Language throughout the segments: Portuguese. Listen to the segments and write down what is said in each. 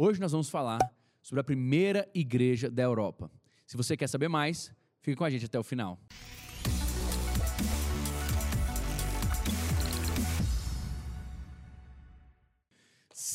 Hoje nós vamos falar sobre a primeira igreja da Europa. Se você quer saber mais, fique com a gente até o final.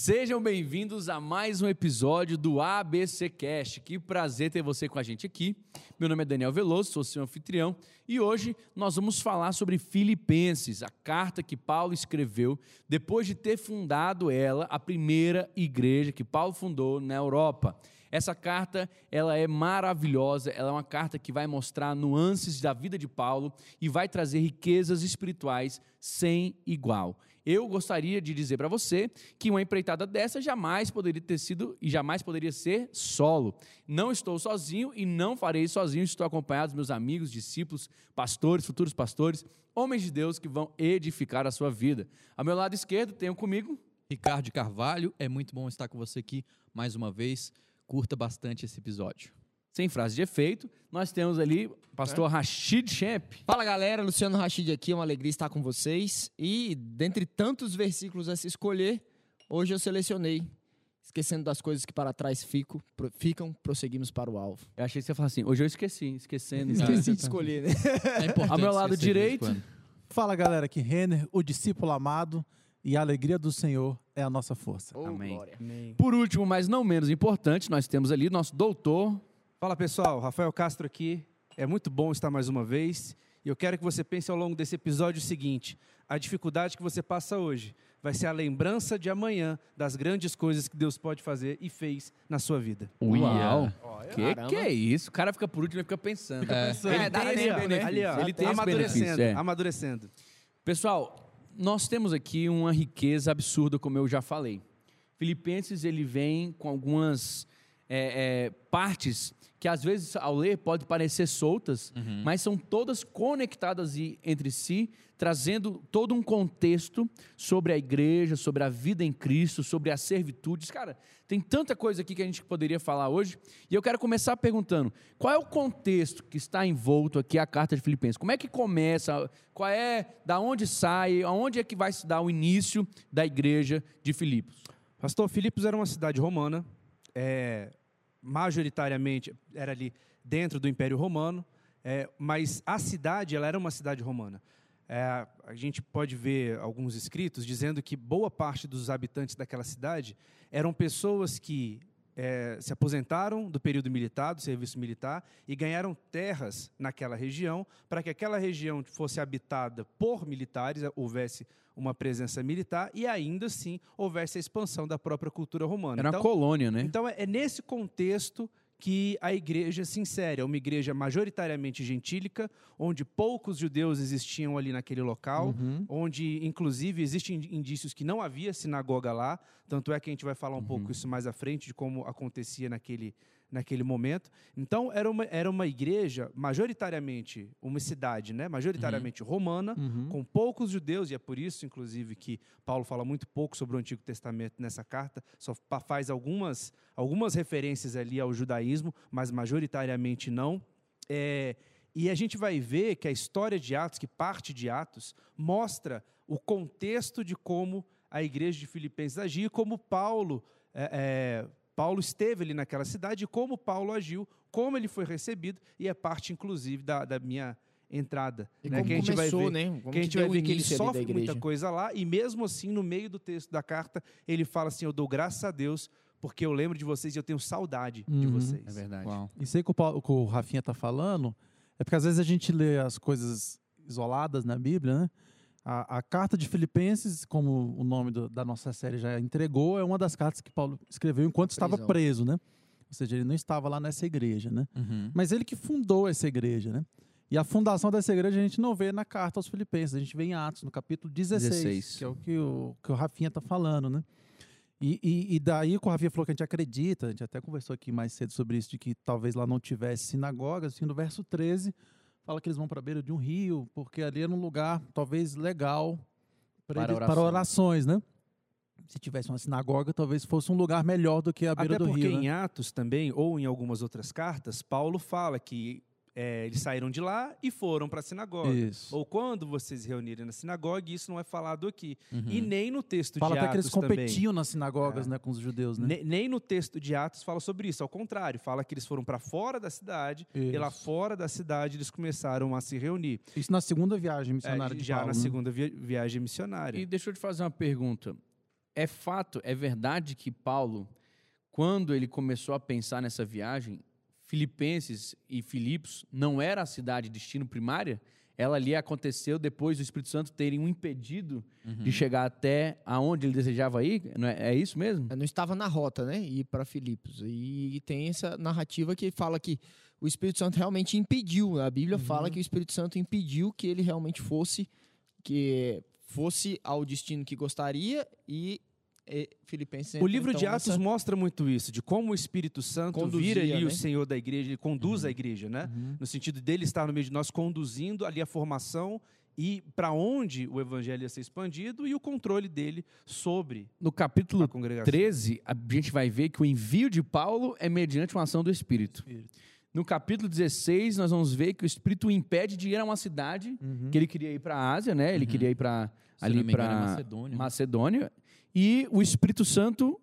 Sejam bem-vindos a mais um episódio do ABC Cast. Que prazer ter você com a gente aqui. Meu nome é Daniel Veloso, sou seu anfitrião e hoje nós vamos falar sobre Filipenses, a carta que Paulo escreveu depois de ter fundado ela, a primeira igreja que Paulo fundou na Europa. Essa carta, ela é maravilhosa, ela é uma carta que vai mostrar nuances da vida de Paulo e vai trazer riquezas espirituais sem igual. Eu gostaria de dizer para você que uma empreitada dessa jamais poderia ter sido e jamais poderia ser solo. Não estou sozinho e não farei sozinho, estou acompanhado dos meus amigos, discípulos, pastores, futuros pastores, homens de Deus que vão edificar a sua vida. Ao meu lado esquerdo tenho comigo Ricardo Carvalho, é muito bom estar com você aqui mais uma vez. Curta bastante esse episódio. Sem frase de efeito, nós temos ali o pastor é. Rashid Champ. Fala galera, Luciano Rashid aqui, é uma alegria estar com vocês. E dentre tantos versículos a se escolher, hoje eu selecionei. Esquecendo das coisas que para trás fico, pro, ficam, prosseguimos para o alvo. Eu achei que você ia falar assim, hoje eu esqueci, esquecendo. Esqueci de escolher, né? É Ao meu lado direito. Fala galera, aqui Renner, o discípulo amado e a alegria do Senhor é a nossa força. Oh, Amém. Amém. Por último, mas não menos importante, nós temos ali nosso doutor. Fala pessoal, Rafael Castro aqui. É muito bom estar mais uma vez. E eu quero que você pense ao longo desse episódio o seguinte: a dificuldade que você passa hoje vai ser a lembrança de amanhã das grandes coisas que Deus pode fazer e fez na sua vida. Uau! Que que é isso? O cara fica por último e fica pensando. Fica pensando. É, ele tem esse benefício. Ali, ó, ele tem amadurecendo, é. amadurecendo. Pessoal, nós temos aqui uma riqueza absurda, como eu já falei. Filipenses ele vem com algumas é, é, partes que às vezes ao ler pode parecer soltas, uhum. mas são todas conectadas entre si, trazendo todo um contexto sobre a igreja, sobre a vida em Cristo, sobre as servitudes. Cara, tem tanta coisa aqui que a gente poderia falar hoje, e eu quero começar perguntando: qual é o contexto que está envolto aqui a carta de Filipenses? Como é que começa? Qual é, da onde sai, aonde é que vai se dar o início da igreja de Filipos? Pastor, Filipos era uma cidade romana, é, majoritariamente era ali dentro do Império Romano, é, mas a cidade ela era uma cidade romana. É, a gente pode ver alguns escritos dizendo que boa parte dos habitantes daquela cidade eram pessoas que é, se aposentaram do período militar, do serviço militar, e ganharam terras naquela região, para que aquela região fosse habitada por militares, houvesse uma presença militar, e ainda assim houvesse a expansão da própria cultura romana. Era então, uma colônia, né? Então é, é nesse contexto que a igreja se insere. É uma igreja majoritariamente gentílica, onde poucos judeus existiam ali naquele local, uhum. onde, inclusive, existem indícios que não havia sinagoga lá. Tanto é que a gente vai falar um uhum. pouco isso mais à frente, de como acontecia naquele, naquele momento. Então, era uma, era uma igreja, majoritariamente, uma cidade, né? majoritariamente uhum. romana, uhum. com poucos judeus, e é por isso, inclusive, que Paulo fala muito pouco sobre o Antigo Testamento nessa carta, só faz algumas, algumas referências ali ao judaísmo, mas majoritariamente não. É, e a gente vai ver que a história de Atos, que parte de Atos, mostra o contexto de como a igreja de Filipenses agia, como Paulo é, é, Paulo esteve ali naquela cidade, como Paulo agiu, como ele foi recebido, e é parte, inclusive, da, da minha entrada. E né? que a gente começou, vai ver, né? Como que a gente vai ver que ele sofre muita coisa lá, e mesmo assim, no meio do texto da carta, ele fala assim: Eu dou graças a Deus, porque eu lembro de vocês e eu tenho saudade uhum. de vocês. É verdade. Uau. Isso aí que o, Paulo, que o Rafinha está falando, é porque às vezes a gente lê as coisas isoladas na Bíblia, né? A, a, carta de Filipenses, como o nome do, da nossa série já entregou, é uma das cartas que Paulo escreveu enquanto estava preso, né? Ou seja, ele não estava lá nessa igreja, né? Uhum. Mas ele que fundou essa igreja, né? E a fundação dessa igreja a gente não vê na carta aos Filipenses, a gente vê em Atos, no capítulo 16, 16. que é o que o, que o Rafinha está falando, né? E, e, e, daí que o Rafinha falou que a gente acredita, a gente até conversou aqui mais cedo sobre isso, de que talvez lá não tivesse sinagogas, assim, no verso 13, fala que eles vão para a beira de um rio, porque ali era um lugar talvez legal para, orações. para orações, né? Se tivesse uma sinagoga, talvez fosse um lugar melhor do que a beira Até do rio. Até porque né? em Atos também, ou em algumas outras cartas, Paulo fala que é, eles saíram de lá e foram para a sinagoga. Isso. Ou quando vocês se reunirem na sinagoga, e isso não é falado aqui. Uhum. E nem no texto Fala de até que Atos eles também. competiam nas sinagogas É. né, com os judeus, né? Ne- Nem no texto de Atos fala sobre isso, ao contrário, fala que eles foram para fora da cidade e lá Isso. fora da cidade eles começaram a se reunir. Isso na segunda viagem É, missionária de já Paulo. na né? segunda vi- viagem missionária. E deixa eu te fazer uma pergunta. É fato, é verdade que Paulo, quando ele começou a pensar nessa viagem, Filipenses e Filipos não era a cidade de destino primária? Ela ali aconteceu depois do Espírito Santo terem um impedido de chegar até aonde ele desejava ir? Não é, é isso mesmo? Não estava na rota, né? Ir para Filipos. E tem essa narrativa que fala que o Espírito Santo realmente impediu. A Bíblia fala que o Espírito Santo impediu que ele realmente fosse que fosse ao destino que gostaria e, e Filipenses O entra, livro de então, Atos nessa- mostra muito isso, de como o Espírito Santo Conduzia, vira ali né? Uhum. o Senhor da igreja, ele conduz a igreja, né? No sentido dele estar no meio de nós, conduzindo ali a formação e para onde o evangelho ia ser expandido e o controle dele sobre No capítulo a congregação. 13, a gente vai ver que o envio de Paulo é mediante uma ação do Espírito. Espírito. No capítulo 16, nós vamos ver que o Espírito o impede de ir a uma cidade Uhum. que ele queria ir para a Ásia, né? Ele queria ir para ali é para Macedônia. Macedônia. E o Espírito Santo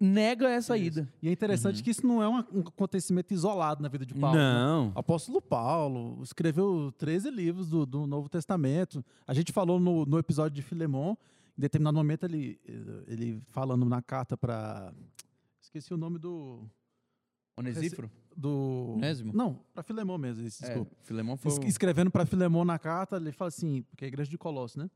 nega essa ida. E é interessante que isso não é um acontecimento isolado na vida de Paulo. né? Não. O apóstolo Paulo escreveu 13 livros do, do Novo Testamento. A gente falou no, no episódio de Filemon, em determinado momento ele, ele falando na carta para. Esqueci o nome do. Onesíforo? do Onésimo? Não, para Filemon mesmo, isso, É, desculpa. Filemão foi... Es- o- Escrevendo para Filemon na carta, ele fala assim, porque é a igreja de Colosso, né?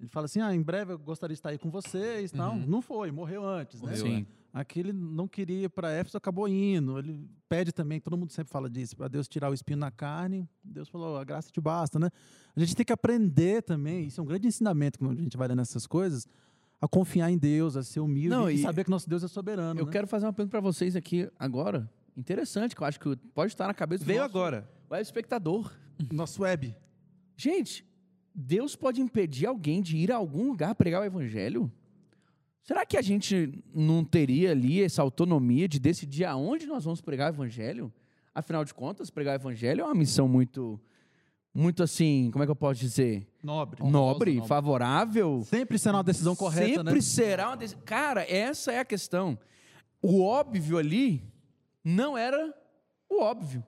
Ele fala assim: ah, em breve eu gostaria de estar aí com vocês. Não, Uhum. não foi, morreu antes, né? Morreu, Sim. Aqui ele não queria ir para Éfeso, acabou indo. Ele pede também, todo mundo sempre fala disso, para Deus tirar o espinho na carne. Deus falou, a graça te basta, né? A gente tem que aprender também, isso é um grande ensinamento quando a gente vai lendo essas coisas, a confiar em Deus, a ser humilde Não, e, e- saber que nosso Deus é soberano. Eu né? quero fazer uma pergunta para vocês aqui agora. Interessante, que eu acho que pode estar na cabeça do Veio nosso agora. web espectador. Nosso web. Gente, Deus pode impedir alguém de ir a algum lugar pregar o evangelho? Será que a gente não teria ali essa autonomia de decidir aonde nós vamos pregar o evangelho? Afinal de contas, pregar o evangelho é uma missão muito, muito assim, como é que eu posso dizer? Nobre. Nobre, nobre. favorável. Sempre será uma decisão correta, Sempre né? será uma decisão. Cara, essa é a questão. O óbvio ali não era o óbvio.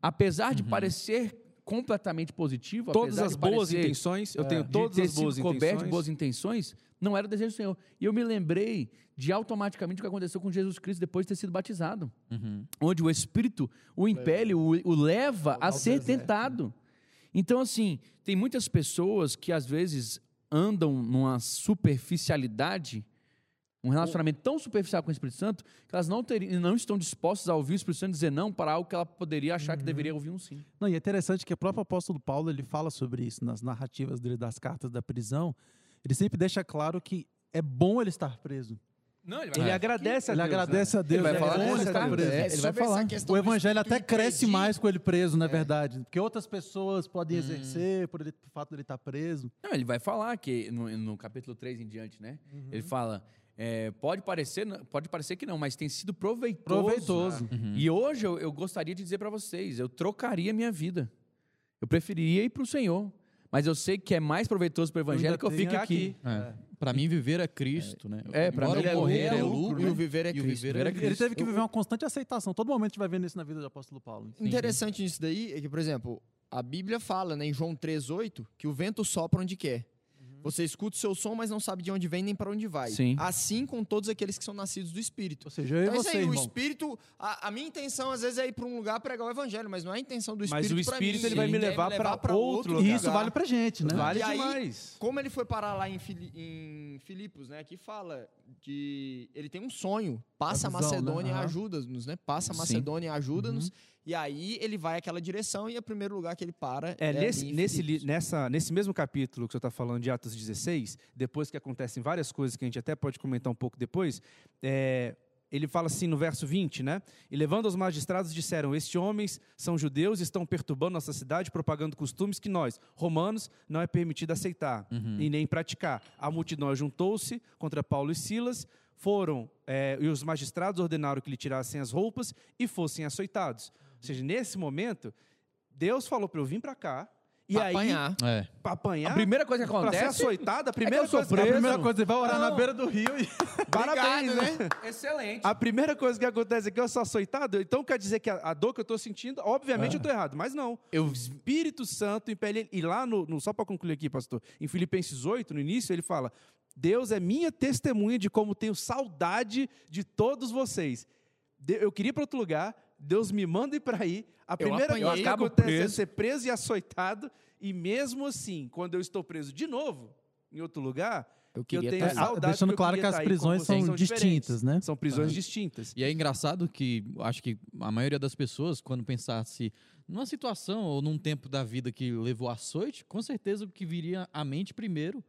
Apesar de parecer completamente positivo, Todas as de boas parecer, intenções, eu é, tenho de todas as boas coberto de intenções. boas intenções, não era o desejo do Senhor. E eu me lembrei de automaticamente o que aconteceu com Jesus Cristo depois de ter sido batizado Uhum. onde o Espírito o impele, o, o leva a ser tentado. Então, assim, tem muitas pessoas que às vezes andam numa superficialidade, um relacionamento tão superficial com o Espírito Santo, que elas não, teriam, não estão dispostas a ouvir o Espírito Santo dizer não para algo que ela poderia achar que deveria ouvir um sim. Não, e é interessante que o próprio apóstolo Paulo ele fala sobre isso nas narrativas dele das cartas da prisão. Ele sempre deixa claro que é bom ele estar preso. Não, ele Ele agradece a Ele Deus. agradece né? a Deus. vai é falar ele carta, preso. é, ele vai falar. O evangelho até cresce impedir- mais com ele preso, na verdade. Porque outras pessoas podem Hum. exercer por, ele, por fato dele estar preso. Não, ele vai falar que no, no capítulo 3 em diante, né? Ele fala, é, pode, parecer, pode parecer que não, mas tem sido proveitoso. Proveitoso. E hoje eu, eu gostaria de dizer para vocês, eu trocaria minha vida. Eu preferiria ir para o Senhor. Mas eu sei que é mais proveitoso para o Evangelho ainda que eu fique aqui. É. Pra mim, viver é Cristo, né? É, Embora mim é morrer lucro, é é lucro, E o né? viver é E o Cristo. viver é Viver é Cristo. Ele teve que viver uma constante aceitação. Todo momento a gente vai vendo isso na vida do apóstolo Paulo. Interessante nisso daí é que, por exemplo, a Bíblia fala né, em João 3,8 que o vento sopra onde quer. Você escuta o seu som, mas não sabe de onde vem nem para onde vai. Sim. Assim com todos aqueles que são nascidos do Espírito. Ou seja, eu e Então, é isso você, aí, o irmão. Espírito. A, a minha intenção, às vezes, é ir para um lugar pregar o Evangelho, mas não é a intenção do Mas Espírito. o pra mim. Espírito, ele vai me quer levar pra outro E lugar. isso vale pra gente, né? Vale E aí, demais. Como ele foi parar lá em, Fili- em Filipos, né? Aqui fala que ele tem um sonho. Passa a, A visão, Macedônia e né? Ajuda-nos, né? Passa a. Macedônia e ajuda-nos. E aí ele vai àquela direção e o primeiro lugar que ele para É, ali nesse, nesse, li- nessa, nesse mesmo capítulo que você está falando de Atos 16, depois que acontecem várias coisas que a gente até pode comentar um pouco depois, é, ele fala assim no verso 20, né? E levando os magistrados, disseram: Estes homens são judeus e estão perturbando nossa cidade, propagando costumes que nós, romanos, não é permitido aceitar e nem praticar. A multidão juntou-se contra Paulo e Silas, foram, é, e os magistrados ordenaram que lhe tirassem as roupas e fossem açoitados. Ou seja, nesse momento, Deus falou para eu vir para cá. E Pra aí, apanhar. É. pra apanhar, A primeira coisa que pra ser acontece. açoitado, a é primeira que eu sou coisa A preso. primeira coisa, ele vai orar na Não. beira do rio e. Parabéns, Obrigado, né? Excelente. A primeira coisa que acontece é eu sou açoitado, então quer dizer que a, a dor que eu estou sentindo, obviamente eu estou errado, mas não. Eu O Espírito Santo impele. E lá, no, no- só para concluir aqui, pastor, em Filipenses 8, no início, ele fala: Deus é minha testemunha de como tenho saudade de todos vocês. Eu queria ir para outro lugar, Deus me manda ir para aí. A primeira apanhei, coisa que acontece é preso. ser preso e açoitado, e mesmo assim, quando eu estou preso de novo, em outro lugar, Eu eu queria tenho tá- É, saudade deixando eu claro que as tá prisões são diferentes. distintas, né? São prisões distintas. E é engraçado que acho que a maioria das pessoas, quando pensasse numa situação ou num tempo da vida que levou açoite, com certeza o que viria à mente primeiro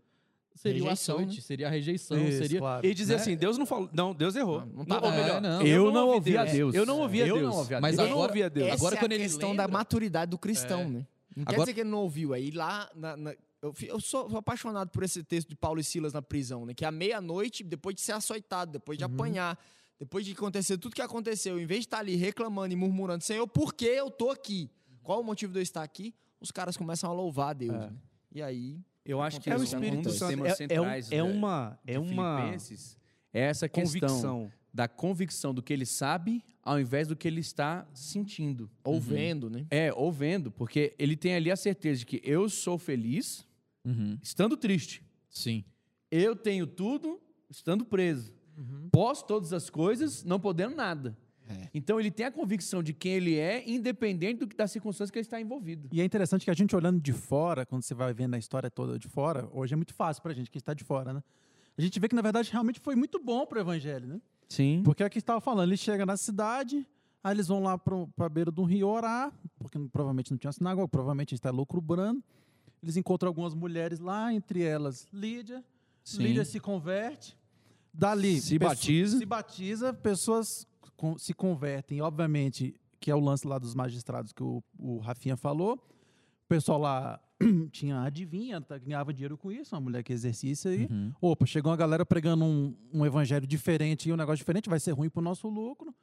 seria Rejeição, o açoite, né? seria a rejeição, Isso, seria claro. E dizer Né? assim, Deus não falou. Não, Deus errou. Não, não Não, melhor, É, não. Eu não ouvi a Deus. Eu não ouvi a Eu Deus. não ouvi a Mas Deus. eu não agora- ouvi a Deus. Essa Agora, é quando a ele questão da maturidade do cristão, né? Não quer Agora- dizer que ele não ouviu. Aí lá, na- eu, eu sou, apaixonado por esse texto de Paulo e Silas na prisão, né? Que à meia-noite, depois de ser açoitado, depois de apanhar, depois de acontecer tudo que aconteceu, em vez de estar ali reclamando e murmurando, Senhor, por que eu tô aqui? Qual o motivo de eu estar aqui? Os caras começam a louvar a Deus, É. né? E aí, Eu acho que É o um Espírito dos Santo. temas É, é, um- centrais é da- uma, de é uma Filipenses é essa questão convicção. da convicção do que ele sabe ao invés do que ele está sentindo. ou vendo, né? É, ou vendo, porque ele tem ali a certeza de que eu sou feliz Uhum. estando triste. Sim. Eu tenho tudo estando preso. Uhum. Posso todas as coisas não podendo nada. É. Então ele tem a convicção de quem ele é, independente do que das circunstâncias que ele está envolvido. E é interessante que a gente olhando de fora, quando você vai vendo a história toda de fora, hoje é muito fácil pra gente que está de fora, né? A gente vê que, na verdade, realmente foi muito bom pro evangelho, né? Sim. Porque é o que estava falando, ele chega na cidade, aí eles vão lá para a beira de um rio orar, porque provavelmente não tinha sinagoga, provavelmente está loucubrando. Eles encontram algumas mulheres lá, entre elas Lídia. Sim. Lídia se converte. Dali, Se batiza. Se batiza, pessoas se convertem, obviamente, que é o lance lá dos magistrados que o, o Rafinha falou. O pessoal lá tinha adivinha, tá- ganhava dinheiro com isso, uma mulher que exercia isso aí. Uhum. Opa, chegou uma galera pregando um, um evangelho diferente e um negócio diferente, vai ser ruim pro nosso lucro.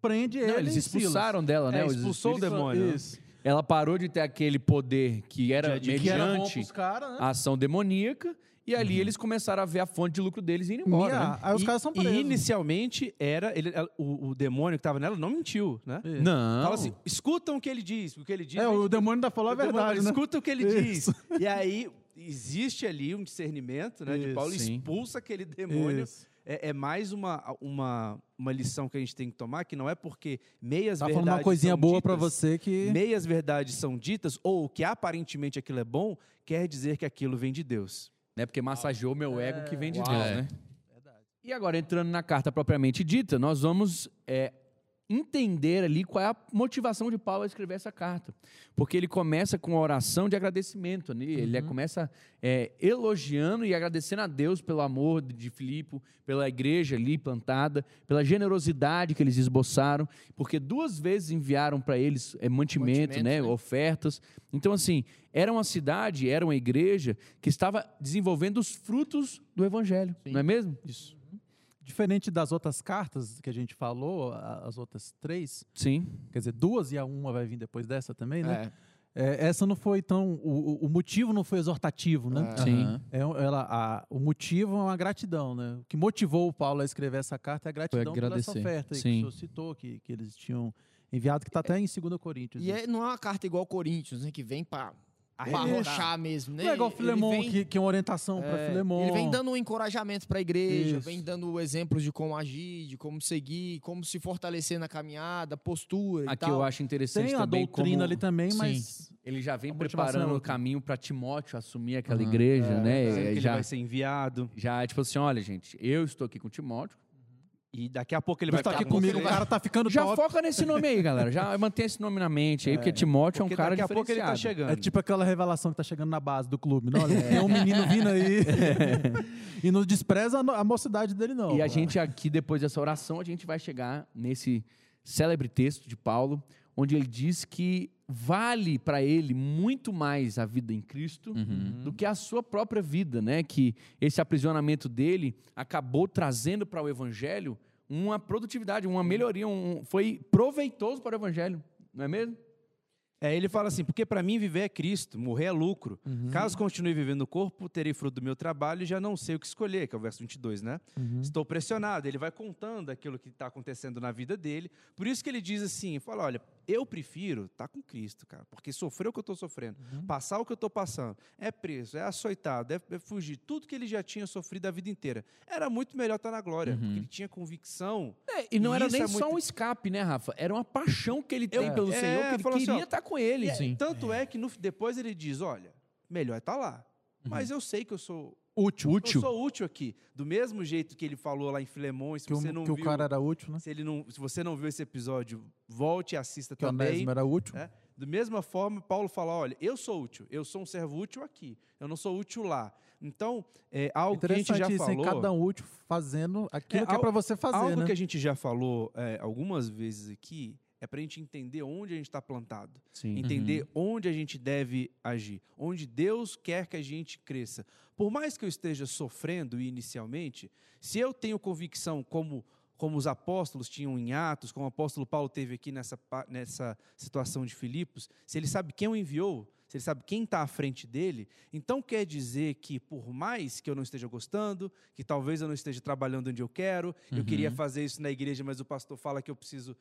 Prende ele. Não, eles e Silas. expulsaram dela, né? É, expulsou o demônio. Isso. Ela parou de ter aquele poder que era De- que era mediante caras, né? a ação demoníaca, e ali eles começaram a ver a fonte de lucro deles e ir embora. E né? Aí os E- caras são E presos. inicialmente era ele, o, o demônio que estava nela não mentiu, né? Isso. Não. Fala assim, escutam o que ele diz, o que ele diz. É, o de- demônio ainda falou a demônio verdade, fala, né? Escuta o que ele Isso. diz. E aí existe ali um discernimento, né? de Isso, Paulo sim. expulsa aquele demônio. Isso. É, é mais uma, uma, uma lição que a gente tem que tomar, que não é porque meias Tá verdades falando uma coisinha são boa pra ditas, você que... meias verdades são ditas, ou que aparentemente aquilo é bom, quer dizer que aquilo vem de Deus. Né? Porque massageou meu ego que vem de Uau. Deus, É. né? E agora, entrando na carta propriamente dita, nós vamos é, entender ali qual é a motivação de Paulo a escrever essa carta. Porque ele começa com uma oração de agradecimento. Né? Ele é- começa é, elogiando e agradecendo a Deus pelo amor de Filipe, pela igreja ali plantada, pela generosidade que eles esboçaram, porque duas vezes enviaram para eles é, mantimento, Mantimento, né? né? ofertas. Então, assim, era uma cidade, era uma igreja que estava desenvolvendo os frutos do evangelho, não é mesmo? Isso. Diferente das outras cartas que a gente falou, as outras três, Sim. quer dizer, duas e a uma vai vir depois dessa também, né? É. É, essa não foi tão... O, o- motivo não foi exortativo, né? É. Sim. É, ela, a- o motivo é uma gratidão, né? O que motivou o Paulo a escrever essa carta é a gratidão pela essa oferta aí que o senhor citou, que, que eles tinham enviado, que está até em 2 Coríntios. E é, não é uma carta igual Coríntios, né? Que vem Arrebentar. Arrochar mesmo, né? Não é igual Ele Filemon, vem- que, que é uma orientação para É, Filemon. Ele vem dando um encorajamento para a igreja, Isso. vem dando exemplos de como agir, de como seguir, como se fortalecer na caminhada, postura e Aqui tal. eu acho interessante Tem a também doutrina como ali também, Sim. mas ele já vem A é preparando o caminho para Timóteo assumir aquela Aham. igreja, Dizendo né? que ele já, vai ser enviado. já, tipo assim, olha, gente, eu estou aqui com Timóteo. E daqui a pouco ele vai tá ficar aqui com comigo, o cara tá ficando Já top. foca nesse nome aí, galera. Já mantém esse nome na mente aí, porque Timóteo é um Porque cara daqui a pouco ele tá chegando. É tipo aquela revelação que tá chegando na base do clube. Não, olha, tem um menino vindo aí. e não despreza a, a mocidade dele, não. E a pô. gente aqui, depois dessa oração, a gente vai chegar nesse célebre texto de Paulo, onde ele diz que vale para ele muito mais a vida em Cristo Uhum. do que a sua própria vida, né? Que esse aprisionamento dele acabou trazendo para o evangelho uma produtividade, uma melhoria, um- foi proveitoso para o evangelho. Não é mesmo? É, ele fala assim, porque para mim viver é Cristo, morrer é lucro. Uhum. Caso continue vivendo no corpo, terei fruto do meu trabalho e já não sei o que escolher, que é o verso 22, né? Uhum. Estou pressionado. Ele vai contando aquilo que está acontecendo na vida dele. Por isso que ele diz assim, fala, olha, eu prefiro estar com Cristo, cara, porque sofrer o que eu estou sofrendo, Uhum. passar o que eu estou passando, é preso, é açoitado, é, é fugir, tudo que ele já tinha sofrido a vida inteira. Era muito melhor estar na glória, Uhum. porque ele tinha convicção. É, e não E era nem é só muito- um escape, né, Rafa? Era uma paixão que ele tem pelo é, Senhor, que ele falou assim, queria ó, estar com ele. E é- Sim. Tanto é que no- depois ele diz, olha, melhor estar lá. Mas eu sei que eu sou Útil. Útil. Eu sou útil aqui. Do mesmo jeito que ele falou lá em Filemões, se Que, o, você não que o viu, cara era útil, né? se, ele não, se você não viu esse episódio, volte e assista Que o também. Onésimo era útil. né? Da mesma forma, Paulo fala: olha, eu sou útil, eu sou um servo útil aqui, eu não sou útil lá. Então, é algo que a gente já falou. cada um útil fazendo aquilo É, que é para você fazer, algo né? que a gente já falou é, algumas vezes aqui é para a gente entender onde a gente está plantado. Sim. Entender onde a gente deve agir, onde Deus quer que a gente cresça. Por mais que eu esteja sofrendo inicialmente, se eu tenho convicção, como, como os apóstolos tinham em Atos, como o apóstolo Paulo teve aqui nessa, nessa situação de Filipos, se ele sabe quem o enviou, se ele sabe quem está à frente dele, então quer dizer que, por mais que eu não esteja gostando, que talvez eu não esteja trabalhando onde eu quero, eu queria fazer isso na igreja, mas o pastor fala que eu preciso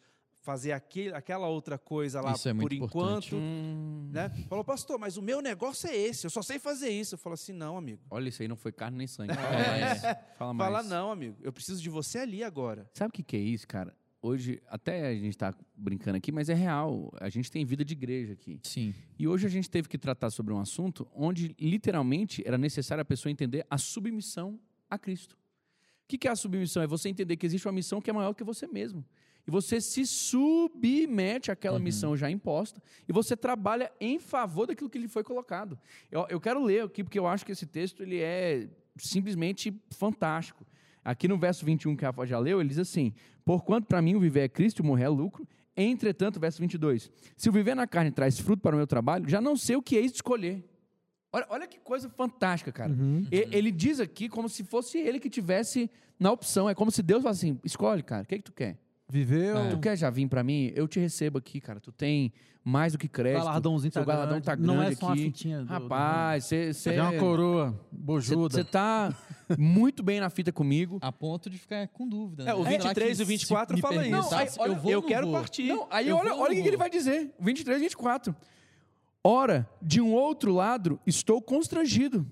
fazer aquele, aquela outra coisa lá Isso é por enquanto. Né? Falou, pastor, mas o meu negócio é esse, eu só sei fazer isso. Eu falo assim, não, amigo. Olha, isso aí não foi carne nem sangue. Fala É. mais. Fala mais. Fala, não, amigo, eu preciso de você ali agora. Sabe o que, que é isso, cara? Hoje, até a gente tá brincando aqui, mas é real. A gente tem vida de igreja aqui. Sim. E hoje a gente teve que tratar sobre um assunto onde, literalmente, era necessário a pessoa entender a submissão a Cristo. O que, que é a submissão? É você entender que existe uma missão que é maior que você mesmo. E você se submete àquela missão já imposta e você trabalha em favor daquilo que lhe foi colocado. Eu, eu quero ler aqui, porque eu acho que esse texto ele é simplesmente fantástico. Aqui no verso 21 que a Rafa já leu, ele diz assim: Porquanto para mim o viver é Cristo e o morrer é lucro. Entretanto, verso 22, se o viver na carne traz fruto para o meu trabalho, já não sei o que é escolher. Olha, olha que coisa fantástica, cara. E- Ele diz aqui como se fosse ele que tivesse na opção. É como se Deus falasse assim: escolhe, cara, o que, é que tu quer? Viveu, É. Tu quer já vir pra mim? Eu te recebo aqui, cara. Tu tem mais do que crédito. galardãozinho tá galardão grande. tá grande Não é só uma aqui. fitinha do- Rapaz, você já é uma coroa, bojuda. Você tá muito bem na fita comigo. A ponto de ficar com dúvida. É, o né? Será 23 que e o 24 se me fala isso. Não, aí, eu olha, vou eu ou não quero vou? partir. Não, aí Eu olha, vou olha o que que ele vou? vai dizer. 23, 24. Ora, de um outro lado, estou constrangido,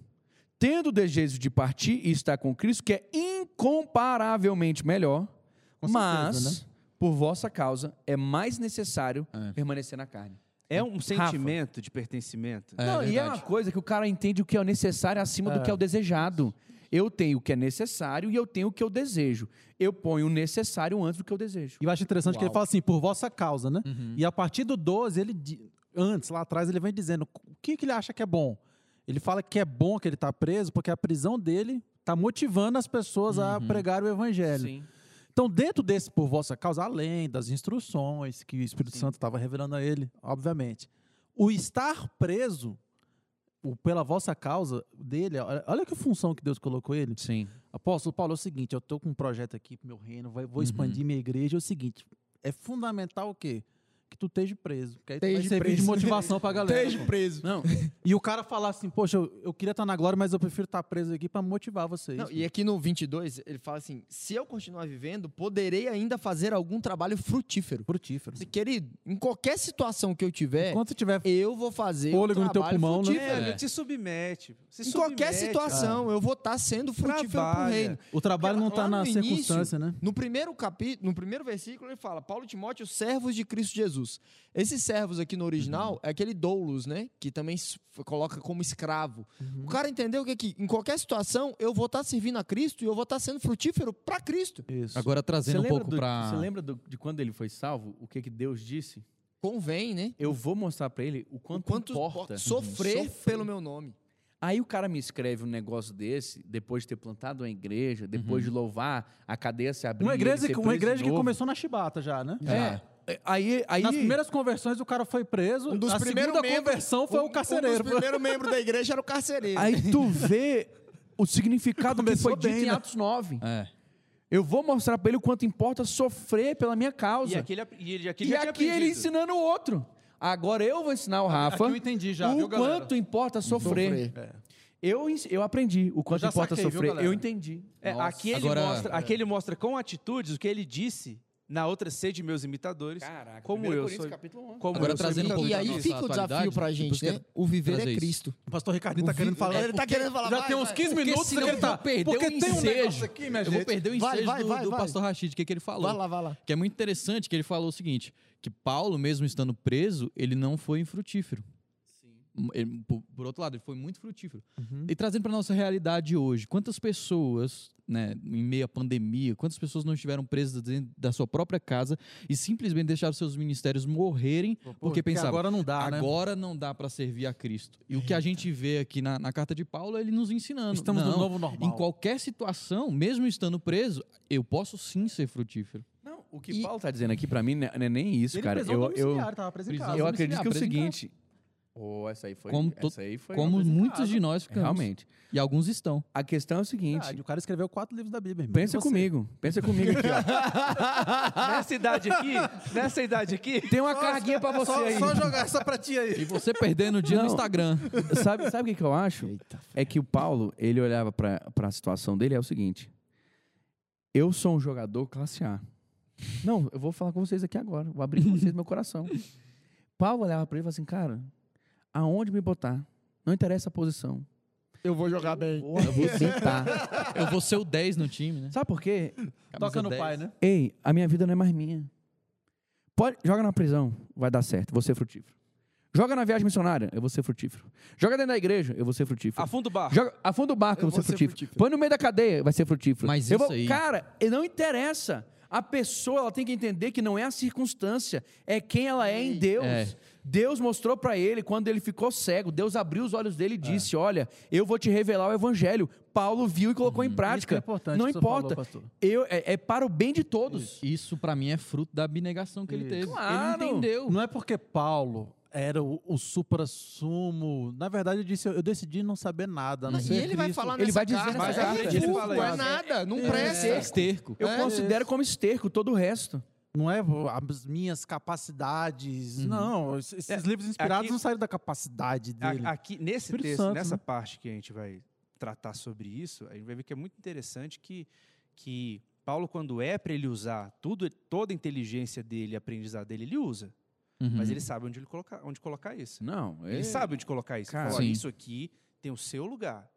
tendo o desejo de partir e estar com Cristo, que é incomparavelmente melhor, Com certeza, mas, né? por vossa causa, é mais necessário É. permanecer na carne. É um sentimento de pertencimento. É Não, e é uma coisa que o cara entende o que é o necessário acima do É. que é o desejado. Eu tenho o que é necessário e eu tenho o que eu desejo. Eu ponho o necessário antes do que eu desejo. E eu acho interessante que ele Uau. fala assim, por vossa causa, né? Uhum. E a partir do 12, ele antes, lá atrás, ele vem dizendo o que, que ele acha que é bom. Ele fala que é bom que ele está preso, porque a prisão dele está motivando as pessoas a Uhum. pregar o evangelho. Sim. Então, dentro desse por vossa causa, além das instruções que o Espírito Santo estava revelando a ele, obviamente, o estar preso o pela vossa causa dele, olha, olha que função que Deus colocou ele. Sim. Apóstolo Paulo, é o seguinte, eu estou com um projeto aqui pro meu reino, vai- Uhum. vou expandir minha igreja, é o seguinte, é fundamental o quê? Que tu esteja preso, que aí tu vai servir de preso. motivação pra galera. Esteja preso. Não, E o cara falar assim, poxa, eu, eu queria estar na glória, mas eu prefiro estar preso aqui para motivar vocês. Não, e aqui no 22, ele fala assim: se eu continuar vivendo, poderei ainda fazer algum trabalho frutífero. Frutífero. Assim, Querido, em qualquer situação que eu tiver, Enquanto tiver eu vou fazer Fôlego no teu pulmão, né? frutífero. É, É. se submete. Se Em qualquer submete. situação, eu vou estar sendo frutífero pro Trabalha. reino. o trabalho não Porque está lá na início, circunstância, né? No primeiro capítulo, no primeiro versículo, ele fala: Paulo e Timóteo, servos de Cristo Jesus. Esses servos aqui no original é aquele doulos, né? Que também coloca como escravo. O cara entendeu que aqui, em qualquer situação, eu vou estar servindo a Cristo e eu vou estar sendo frutífero para Cristo. Isso. Agora trazendo um pouco para você lembra do- de quando ele foi salvo? O que, que Deus disse? Convém, né? Eu vou mostrar pra ele o O quanto, quanto importa. sofrer, Sofrer. pelo meu nome. Aí o cara me escreve um negócio desse, depois de ter plantado uma igreja, depois Uhum. de louvar, a cadeia se abrir. Uma igreja, ser que, uma igreja que começou na chibata já, né? É. É, Aí, aí, Nas primeiras conversões o cara foi preso, Um dos a primeiros segunda membros- conversão foi um- o carcereiro. Um dos primeiros membros da igreja era o carcereiro. aí tu vê o significado que foi dito em né? Atos 9. É. Eu vou mostrar para ele o quanto importa sofrer pela minha causa. E aqui ele, e ele, aqui ele E aqui ele ensinando o outro. Agora eu vou ensinar o Rafa Aqui eu entendi já, o viu, galera? quanto importa sofrer. Sofrer. Eu, eu aprendi o quanto importa saquei, viu, sofrer. galera? eu entendi. É, aqui, ele Agora- mostra, aqui ele mostra com atitudes o que ele disse na outra sede meus imitadores. Caraca, como 1 eu Coríntios, sou. capítulo 11. Como Agora eu sou trazendo um imitador pouco E aí fica o desafio pra gente, né? O viver é isso. Cristo. O pastor Ricardinho tá O querendo vi- falar. ele tá querendo falar, Já vai, tem uns vai. 15 Porque minutos senão que ele tá. vou Porque o tem um ensejo. negócio aqui, minha Eu vou gente. perder o ensejo vai, do, vai, do vai. pastor Rashid, o que, que ele falou. Vai lá, vai lá. Que é muito interessante que ele falou o seguinte: que Paulo, mesmo estando preso, ele não foi infrutífero. Ele, por, por outro lado, ele foi muito frutífero. Uhum. E trazendo para nossa realidade hoje, quantas pessoas, né, em meio à pandemia, quantas pessoas não estiveram presas dentro da sua própria casa e simplesmente deixaram seus ministérios morrerem porque pensavam, agora não dá, né? agora não dá para servir a Cristo. E o que a gente vê aqui na, na carta de Paulo, é ele nos ensinando. Estamos não, no novo normal. Em qualquer situação, mesmo estando preso, eu posso sim ser frutífero. Não, o que E- Paulo tá dizendo aqui pra mim não é não é nem isso, Ele cara. Eu, eu, domiciliar, tava preso em Prisão casa. eu acredito que é o preso em casa. seguinte. Oh, essa aí foi. Como to- essa aí foi Como muitos de nós ficamos. Realmente. E alguns estão. A questão é o seguinte. Verdade, o cara escreveu quatro livros da Bíblia, irmão. Pensa comigo. Pensa comigo aqui, ó. Nessa idade aqui, nessa idade aqui, Tem uma carguinha pra você Só, aí. só jogar essa pra ti aí. E você perdendo o dia no Não. Instagram. Sabe, sabe o que, que eu acho? Eita. É que o Paulo, ele olhava pra, pra situação dele, é o seguinte. Eu sou um jogador classe A. Não, eu vou falar com vocês aqui agora. Vou abrir com vocês meu coração. Paulo olhava pra ele e falava assim, cara, aonde me botar? Não interessa a posição. Eu vou jogar bem. Eu vou sentar. Eu vou ser o 10 no time, né? Sabe por quê? Toca no 10. pai, né? Ei, a minha vida não é mais minha. Pode, joga na prisão, vai dar certo, vou ser frutífero. Joga na viagem missionária, eu vou ser frutífero. Joga dentro da igreja, eu vou ser frutífero. afunda o barco. Joga, afunda o barco, eu, Eu vou ser vou ser frutífero. frutífero. Põe no meio da cadeia, vai ser frutífero. Mas Eu isso vou- aí- Cara, e não interessa. A pessoa ela tem que entender que não é a circunstância, é quem ela é em Deus. É. Deus mostrou para ele quando ele ficou cego. Deus abriu os olhos dele e disse: Olha, eu vou te revelar o evangelho. Paulo viu e colocou em Isso que prática. é importante não importa. falou, eu, é, é para o bem de todos. Isso, pra mim, é fruto da abnegação que ele teve. Claro. Ele entendeu. Não é porque Paulo era o, o supra-sumo. Na verdade, ele disse: Eu decidi não saber nada. a não E ele vai Cristo." falar Ele nessa vai dizer carta, nessa é fala é isso. nada, não É presta. esterco. Eu É. considero como esterco todo o resto. Não é as minhas capacidades. Uhum. Não, esses É, livros inspirados aqui- não saíram da capacidade dele. Aqui, nesse Espírito texto, Santo, nessa né? parte que a gente vai tratar sobre isso, a gente vai ver que é muito interessante que, que Paulo, quando é para ele usar tudo, toda a inteligência dele, aprendizado dele, ele usa. Uhum. Mas ele sabe onde, ele colocar, onde colocar isso. Não, Ele sabe onde colocar isso. Ele Cara, fala, "Olha, sim. isso aqui tem o seu lugar.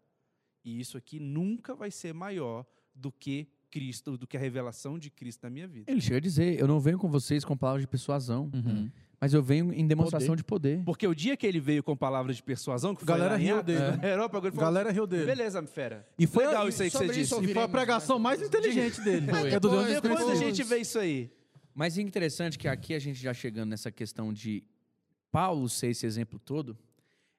E isso aqui nunca vai ser maior do que Cristo, do que a revelação de Cristo na minha vida. Ele chega a dizer: Eu não venho com vocês com palavras de persuasão, Uhum. mas eu venho em demonstração de poder. Porque o dia que ele veio com palavras de persuasão, que foi Galera em riu A- dele, né? na Europa, falou, Galera riu dele. beleza, fera. E foi Legal a- isso aí que você disse. E foi a pregação mais inteligente dele. Foi. É do Deus Depois- a gente vê isso aí. Mas é interessante que aqui a gente já chegando nessa questão de Paulo ser esse exemplo todo,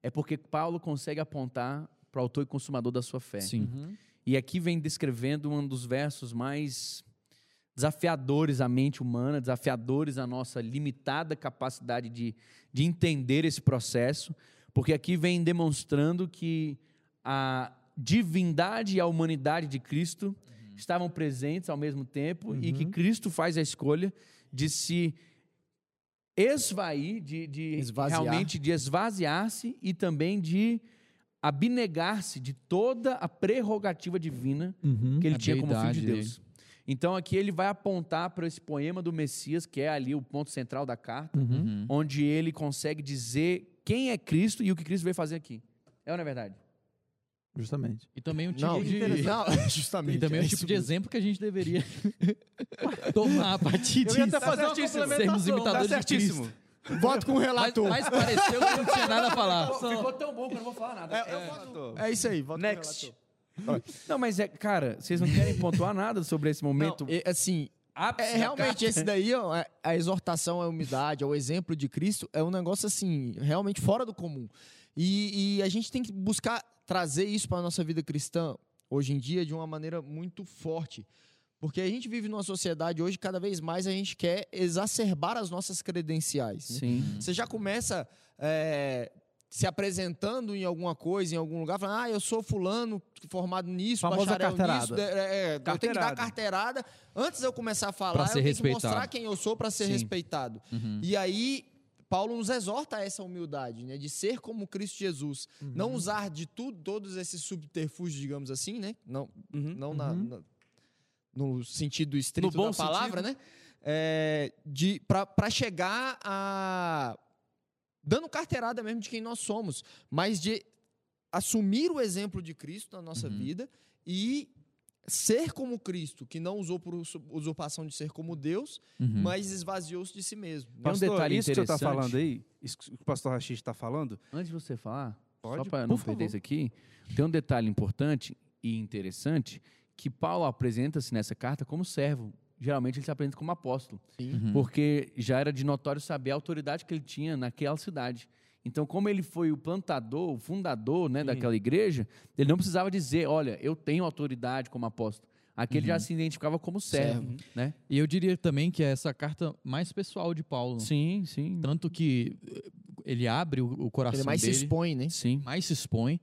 é porque Paulo consegue apontar para o autor e consumador da sua fé. Sim. Uhum. E aqui vem descrevendo um dos versos mais desafiadores à mente humana, desafiadores à nossa limitada capacidade de, de entender esse processo, porque aqui vem demonstrando que a divindade e a humanidade de Cristo estavam presentes ao mesmo tempo e que Cristo faz a escolha de se esvair, de, de realmente de esvaziar-se e também de abnegar-se de toda a prerrogativa divina Uhum. que ele tinha como filho de Deus. Então aqui ele vai apontar para esse poema do Messias, que é ali o ponto central da carta, Uhum. onde ele consegue dizer quem é Cristo e o que Cristo veio fazer aqui. É ou não é verdade? Justamente. E também um tipo Não, de... não, justamente. E também é um isso tipo de exemplo que a gente deveria tomar a partir Eu ia disso. até fazer uma. Sermos imitadores Tá certíssimo. Voto com o Mas, relator. mas pareceu que não tinha nada a falar. Ficou tão bom que eu não vou falar nada. É isso aí, voto Next. com o relator. Não, mas é, cara, vocês não querem pontuar nada sobre esse momento? Não, é, assim, ápice é, realmente esse daí, ó, é- a exortação à humildade, ao exemplo de Cristo, é um negócio assim, realmente fora do comum. E, e a gente tem que buscar trazer isso para a nossa vida cristã hoje em dia de uma maneira muito forte. Porque a gente vive numa sociedade hoje, cada vez mais a gente quer exacerbar as nossas credenciais. né? Sim. Você já começa é, se apresentando em alguma coisa, em algum lugar, falando, ah, eu sou fulano, formado nisso, Famosa bacharel carteirada. nisso. É, é, eu tenho que dar Carteirada. Antes de eu começar a falar, eu tenho que respeitado. mostrar quem eu sou para ser Sim. respeitado. Uhum. E aí, Paulo nos exorta a essa humildade, né? De ser como Cristo Jesus. Uhum. Não usar de tudo, todos esses subterfúgios, digamos assim, né? Não, Uhum. não na- Uhum. na- no sentido estrito No bom da palavra, né? É, de para chegar a dando carteirada mesmo de quem nós somos, mas de assumir o exemplo de Cristo na nossa Uhum. vida e ser como Cristo, que não usou por usu- usurpação de ser como Deus, Uhum. mas esvaziou-se de si mesmo. Tem um Pastor, detalhe isso que você está falando aí, isso que o pastor Rachid está falando, Antes de você falar, Pode, só para não por perder favor. isso aqui, tem um detalhe importante e interessante que Paulo apresenta-se nessa carta como servo. Geralmente ele se apresenta como apóstolo, Uhum. porque já era de notório saber a autoridade que ele tinha naquela cidade. Então, como ele foi o plantador, o fundador né, daquela igreja, ele não precisava dizer, olha, eu tenho autoridade como apóstolo. Aqui ele já se identificava como servo, Servo. né? E eu diria também que é essa carta mais pessoal de Paulo. Sim, sim. Tanto que eh, ele abre o, o coração Ele mais dele, se expõe, né? Sim. mais se expõe.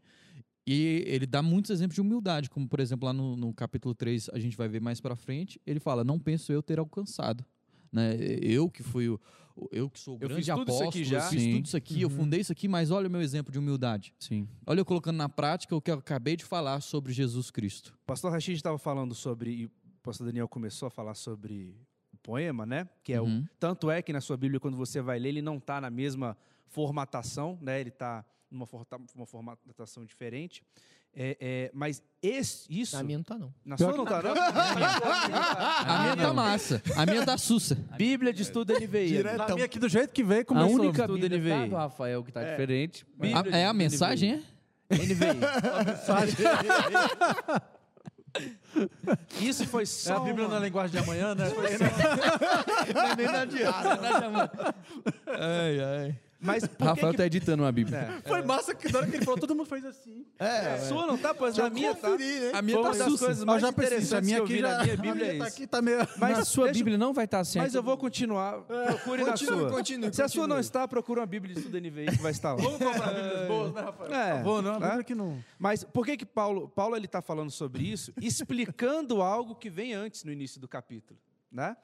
E ele dá muitos exemplos de humildade, como por exemplo lá no, no capítulo 3, a gente vai ver mais pra frente, ele fala: "Não penso eu ter alcançado". Né? Eu que fui o o- eu que sou o Eu grande fiz tudo isso apóstolo, aqui já. eu fiz Sim. tudo isso aqui, eu fundei isso aqui, mas olha o meu exemplo de humildade. Sim. Olha eu colocando na prática o que eu acabei de falar sobre Jesus Cristo. Pastor Rachid estava falando sobre, e o pastor Daniel começou a falar sobre o poema, né? Que é Uhum. o, tanto é que na sua Bíblia, quando você vai ler, ele não está na mesma formatação, né? Ele está numa uma formatação diferente. É, é, mas esse, isso... Na minha não tá, não. Na sua não tá, não? A minha tá massa, a minha tá sussa. Bíblia de estudo NVI. Na minha aqui do jeito que veio, A começou. única tudo Bíblia NVI. tá do Rafael que tá É. diferente. A- é a mensagem, NVI. é? NVI. Isso foi É só a Bíblia uma- na linguagem de amanhã, né? Nem na diária. Ai, ai. Mas Rafael que... tá editando uma Bíblia. É. Foi massa que na hora que ele falou, todo mundo fez assim. A sua não tá, pois a minha tá. A minha Foi tá uma das coisas Eu mais já interessantes a minha que eu aqui vi já, na minha a Bíblia minha é tá isso. aqui, tá meio... Mas Na sua deixa- Bíblia não vai estar assim. Mas eu vou continuar. Procure na Continue, sua. continue, Se a sua não continue. está, procura uma Bíblia de estudo NVI que vai estar lá. Vamos comprar Bíblias boas, né, Rafael? É. Por favor, não, Né? Bíblia que não... Mas por que que Paulo, Paulo ele está falando sobre isso, explicando algo que vem antes no início do capítulo, né?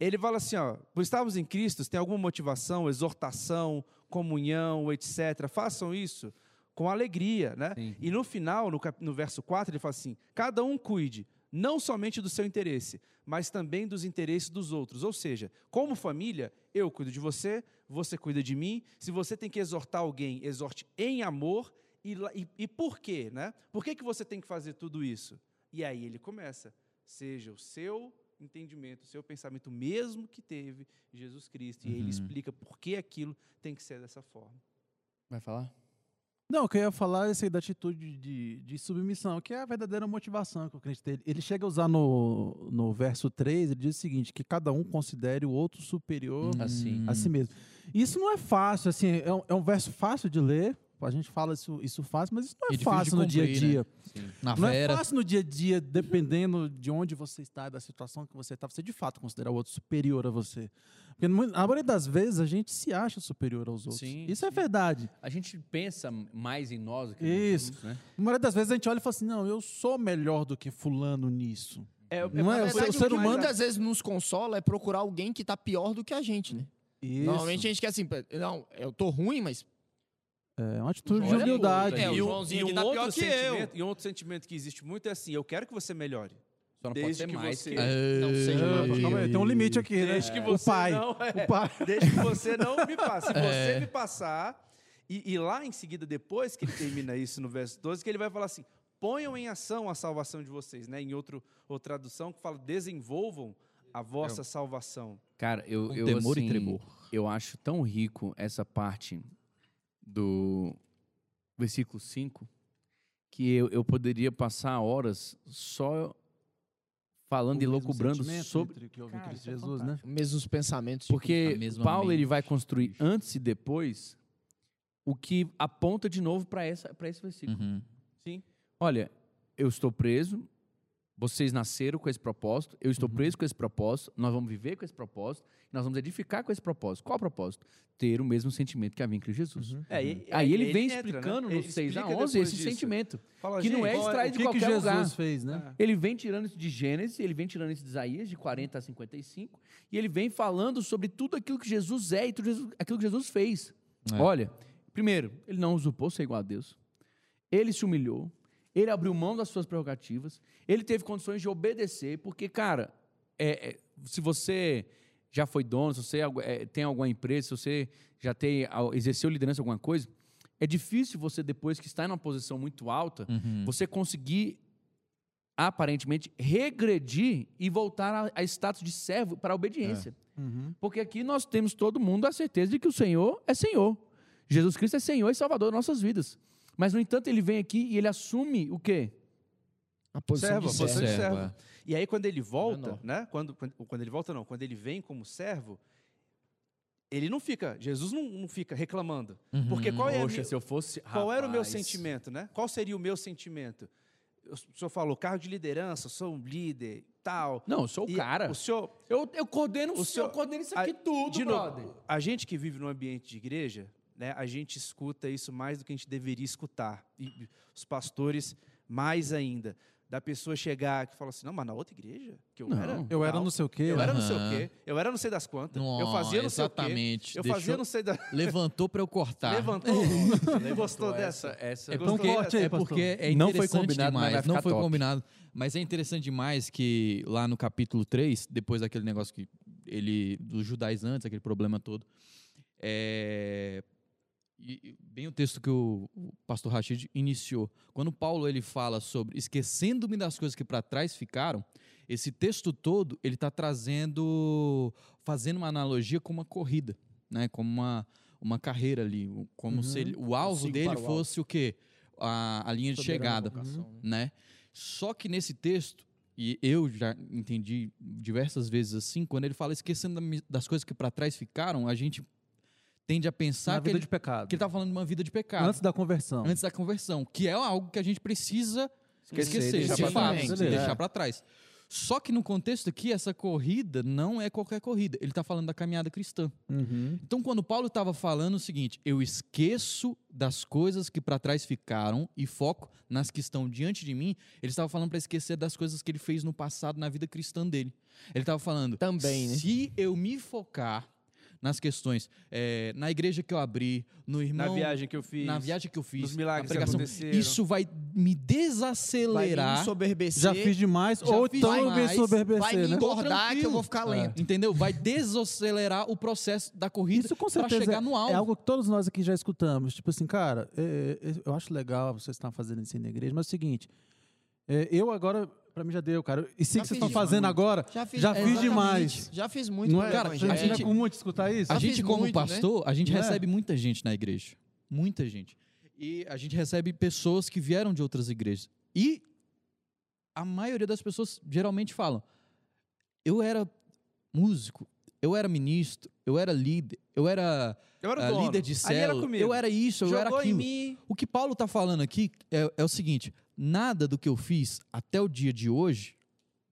Ele fala assim, ó, por estarmos em Cristo, tem alguma motivação, exortação, comunhão, etc. Façam isso com alegria, né? Sim. E no final, no, cap- no verso 4, ele fala assim: cada um cuide não somente do seu interesse, mas também dos interesses dos outros. Ou seja, como família, eu cuido de você, você cuida de mim. Se você tem que exortar alguém, exorte em amor. E, e, e por quê? Né? Por que, que você tem que fazer tudo isso? E aí ele começa: seja o seu entendimento, o seu pensamento mesmo que teve Jesus Cristo. E aí ele Uhum. explica por que aquilo tem que ser dessa forma. Vai falar? Não, o que eu ia falar é da atitude de, de submissão, que é a verdadeira motivação que o crente tem. Ele chega a usar no, no verso 3, ele diz o seguinte, que cada um considere o outro superior Assim. a si mesmo. Isso não é fácil, assim, é um, é um verso fácil de ler, a gente fala isso, isso fácil, mas isso não é de fácil no dia a cumprir, dia. Na Não é fácil no dia a dia, dependendo de onde você está, da situação que você está, você de fato considerar o outro superior a você. Porque a maioria das vezes a gente se acha superior aos outros. Sim, Isso é sim. verdade. A gente pensa mais em nós do que Isso. nós somos, né? A maioria das vezes a gente olha e fala assim: não, eu sou melhor do que fulano nisso. É, Não é? Na O ser- verdade, o ser que humano- muitas vezes nos consola é procurar alguém que tá pior do que a gente, né? Isso. Normalmente a gente quer assim, não, eu tô ruim, mas É uma atitude de Olha, humildade. é, o e um, e um tá outro pior que eu. sentimento, E um outro sentimento que existe muito é assim: eu quero que você melhore. Só não Desde pode ser que mais. você- que- não seja É, mais. calma aí, tem um limite aqui, né? Desde que o você pai. não é. O pai. Desde que você não me passe. Se você É. me passar, e, e lá em seguida, depois que ele termina isso no verso 12, que ele vai falar assim: ponham em ação a salvação de vocês, né? Em outro, outra tradução que fala: desenvolvam a vossa salvação. Cara, eu, Com eu, temor e assim, tremor. eu acho tão rico essa parte do versículo 5 que eu, eu poderia passar horas só falando e O mesmo loucubrando sobre. que houve Cara, Cristo é Jesus, né? mesmos pensamentos. Porque A mesma Paulo mente. ele vai construir antes e depois o que aponta de novo para essa para esse versículo. Uhum. Sim. Olha, eu estou preso, Vocês nasceram com esse propósito, eu estou preso com esse propósito, nós vamos viver com esse propósito, nós vamos edificar com esse propósito. Qual o propósito? Ter o mesmo sentimento que havia em Cristo Jesus. É, e- Aí ele, vem entra, né? explicando Ele no 6 a explica 11 depois esse disso. sentimento. Fala, que não é extraído o de que, que qualquer Jesus lugar. fez, né? Ele vem tirando isso de Gênesis, ele vem tirando isso de Isaías, de 40 a 55, e ele vem falando sobre tudo aquilo que Jesus é e tudo aquilo que Jesus fez. É. Olha, primeiro, ele não usurpou ser igual a Deus. Ele se humilhou, ele abriu mão das suas prerrogativas, ele teve condições de obedecer, porque, cara, é- é, se você já foi dono, se você é, tem alguma empresa, se você já tem, exerceu liderança em alguma coisa, é difícil você, depois que está em uma posição muito alta, Uhum. você conseguir aparentemente regredir e voltar a, a status de servo para a obediência. Uhum. Porque aqui nós temos todo mundo a certeza de que o Senhor é Senhor. Jesus Cristo é Senhor e Salvador das nossas vidas. Mas, no entanto, ele vem aqui e ele assume o quê? A posição Servo, de a posição servo. de Servo, servo. E aí, quando ele volta, Menor. né? Quando, quando, quando ele volta, não. Quando ele vem como servo, ele não fica, Jesus não, não fica reclamando. Uhum. Porque qual, é a Poxa, se eu fosse. qual era o meu Rapaz. sentimento, né? Qual seria o meu sentimento? O senhor falou, cargo de liderança, eu sou um líder, tal. Não, eu sou o E cara. O senhor, Eu, eu coordeno, O senhor- eu coordeno isso a- aqui tudo, de brother. novo, a gente que vive num ambiente de igreja, né, a gente escuta isso mais do que a gente deveria escutar. E os pastores, mais ainda. Da pessoa chegar e falar assim, não, mas na outra igreja que eu Não. era. Eu era não sei o quê. Eu era não sei o quê, eu era não sei das quantas, eu Não, fazia não sei o quê, exatamente. eu Deixou- fazia não sei da... Levantou para eu cortar. Levantou, gostou dessa? Essa, essa É Gostou porque, dessa? é porque é Não interessante foi combinado, demais. Não foi top. combinado. Mas é interessante demais que lá no capítulo 3, depois daquele negócio que ele. dos judaizantes, aquele problema todo. É, e- bem o texto que o, o pastor Rachid iniciou. Quando Paulo ele fala sobre esquecendo-me das coisas que para trás ficaram, esse texto todo ele está trazendo, fazendo uma analogia com uma corrida, né? Como uma, uma carreira ali, como Uhum. se ele- o alvo dele o alvo. fosse o quê? A, a linha de chegada, vocação, né? né? Só que nesse texto e eu já entendi diversas vezes assim, quando ele fala esquecendo das coisas que para trás ficaram, a gente tende a pensar Na que vida ele, de pecado. que ele tá falando de uma vida de pecado Antes da conversão. antes da conversão, que é algo que a gente precisa Esquecer, esquecer, deixar de pra fato, trás. deixar para trás. Só que no contexto aqui, essa corrida não é qualquer corrida. Ele está falando da caminhada cristã. Uhum. Então, quando Paulo estava falando o seguinte, eu esqueço das coisas que para trás ficaram e foco nas que estão diante de mim, ele estava falando para esquecer das coisas que ele fez no passado na vida cristã dele. Ele estava falando, Também, né? se eu me focar nas questões, eh, na igreja que eu abri, no irmão, Na viagem que eu fiz. na viagem que eu fiz, nos milagres na que pregação, aconteceram. isso vai me Vai me desacelerar, Já fiz demais, Já ou fiz então eu me soberbecer, vai me né? engordar que eu vou ficar lento. entendeu? Vai desacelerar o processo da corrida Isso com para certeza chegar no alvo. é algo que todos nós aqui já escutamos. Tipo assim, cara, é, é, eu acho legal vocês estão fazendo isso aí na igreja, mas é o seguinte, é, eu agora, pra mim já deu, cara. E sei Já que vocês fiz estão fazendo agora, Já fiz, já fiz exatamente. demais. Já fiz muito Não é, Cara, a a gente é comum de escutar isso? A gente, fiz como muito, né? pastor, a gente Não é? recebe muita gente na igreja. Muita gente. E a gente recebe pessoas que vieram de outras igrejas. E a maioria das pessoas geralmente falam: eu era músico, eu era ministro, eu era líder, eu era Eu era o dono. líder de célula, comigo. eu era isso, eu era Jogou em aquilo. mim. O que Paulo está falando aqui é, é o seguinte: nada do que eu fiz até o dia de hoje,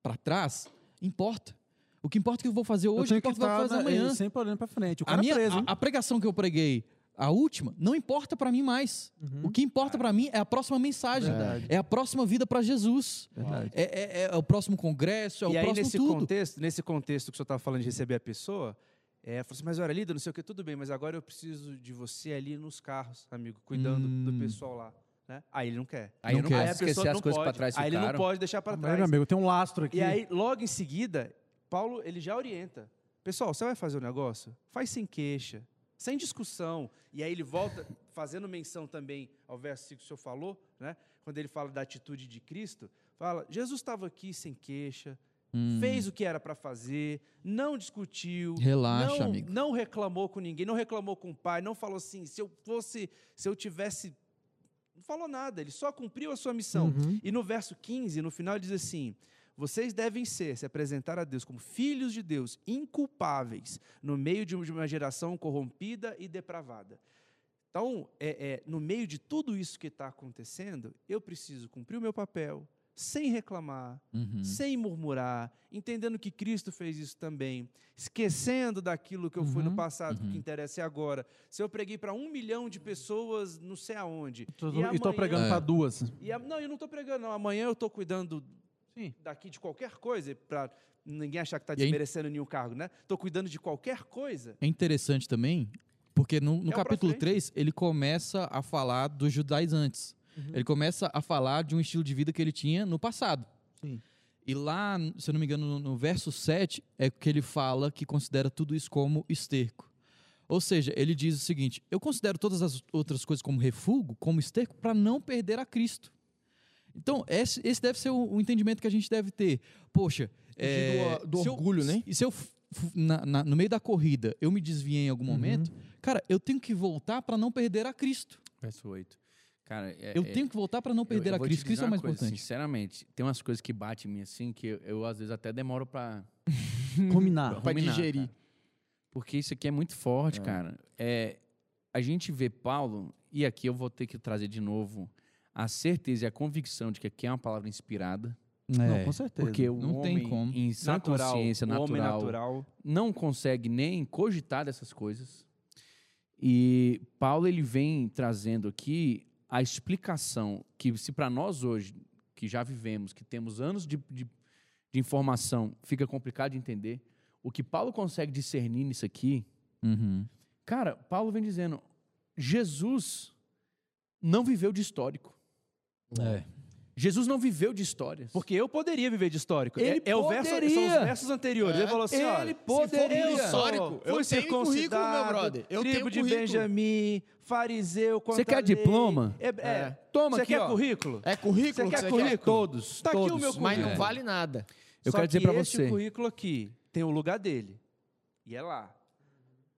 para trás, importa. O que importa é o que eu vou fazer hoje, o que é o eu vou estar fazer amanhã. é, sempre olhando pra frente. O A, minha, preso, a, a pregação que eu preguei, a última, não importa para mim mais. Uhum. O que importa para mim é a próxima mensagem, Verdade. é a próxima vida para Jesus, Verdade. é, é- é o próximo congresso, é o e aí, próximo nesse tudo. contexto, nesse contexto que o senhor estava falando de receber a pessoa, é, falou assim, mas era líder, não sei o que, tudo bem, mas agora eu preciso de você ali nos carros, amigo, cuidando do Hum. pessoal lá. Né? Aí ele não quer. Aí Não não quer. Aí a esquecer pessoa as não coisas pode. pra trás Aí ele não pode deixar para trás. meu amigo, tem um lastro aqui. E aí, logo em seguida, Paulo ele já orienta. Pessoal, você vai fazer o negócio? Faz sem queixa, sem discussão. E aí ele volta fazendo menção também ao versículo que o senhor falou, né? quando ele fala da atitude de Cristo. Fala, Jesus estava aqui sem queixa, Hum. fez o que era para fazer, não discutiu, Relaxa, não, amigo. não reclamou com ninguém, não reclamou com o pai, não falou assim, se eu fosse, se eu tivesse... Não falou nada, ele só cumpriu a sua missão. Uhum. E no verso 15, no final, ele diz assim: Vocês devem ser, se apresentar a Deus como filhos de Deus, inculpáveis, no meio de uma geração corrompida e depravada. Então, é, é, no meio de tudo isso que está acontecendo, eu preciso cumprir o meu papel, sem reclamar, Uhum. sem murmurar, entendendo que Cristo fez isso também, esquecendo daquilo que eu fui no Uhum. passado, que o que Uhum. interessa é agora. Se eu preguei para um milhão de pessoas, não sei aonde. Tô- e E amanhã- pregando É. para duas. e a- não, eu não estou pregando, não. Amanhã eu estou cuidando Sim. daqui de qualquer coisa, para ninguém achar que está aí- desmerecendo nenhum cargo, né? Estou cuidando de qualquer coisa. É interessante também, porque no, no É capítulo frente. 3, ele começa a falar dos judaizantes. Ele começa a falar de um estilo de vida que ele tinha no passado. Sim. E lá, se eu não me engano, no, no verso 7, é que ele fala que considera tudo isso como esterco. Ou seja, ele diz o seguinte: eu considero todas as outras coisas como refúgio, como esterco, para não perder a Cristo. Então, esse, esse deve ser o, o entendimento que a gente deve ter. Poxa, é, do, do se eu- orgulho, né? e se eu, f- na- na- no meio da corrida, eu me desviei em algum Uhum. momento, cara, eu tenho que voltar para não perder a Cristo. Verso 8. Cara, é, Eu é- tenho que voltar para não eu- perder eu a vou te Cristo. é o mais coisa, importante. Sinceramente, tem umas coisas que batem em mim assim que eu, eu, às vezes até demoro pra, Combinar. Pra ruminar, digerir. cara. Porque isso aqui é muito forte, cara. É, a gente vê Paulo, e aqui eu vou ter que trazer de novo a certeza e a convicção de que aqui é uma palavra inspirada. Não, É. com certeza. Porque o Não tem homem, como. em sã Natural, consciência natural, natural. não consegue nem cogitar dessas coisas. E Paulo ele vem trazendo aqui a explicação que se para nós hoje, que já vivemos, que temos anos de, de, de informação, fica complicado de entender, o que Paulo consegue discernir nisso aqui, Uhum. cara, Paulo vem dizendo, Jesus não viveu de histórico. É. Jesus não viveu de histórias. Porque eu poderia viver de histórico. É- Ele é, o verso, são os poderia. versos anteriores. Ele falou assim: olha, Ele se for poderia. Histórico, eu Fui tenho currículo, circuncidado, meu brother. Eu tribo tenho de currículo. Benjamim, fariseu, Você quer lei. diploma? É, é. Toma Você aqui, quer ó. currículo? É currículo Você que quer currículo? quer? Todos, Tá aqui o todos. meu Mas não É. vale nada. Eu Só quero dizer que pra este você. currículo aqui tem o lugar dele. E é lá.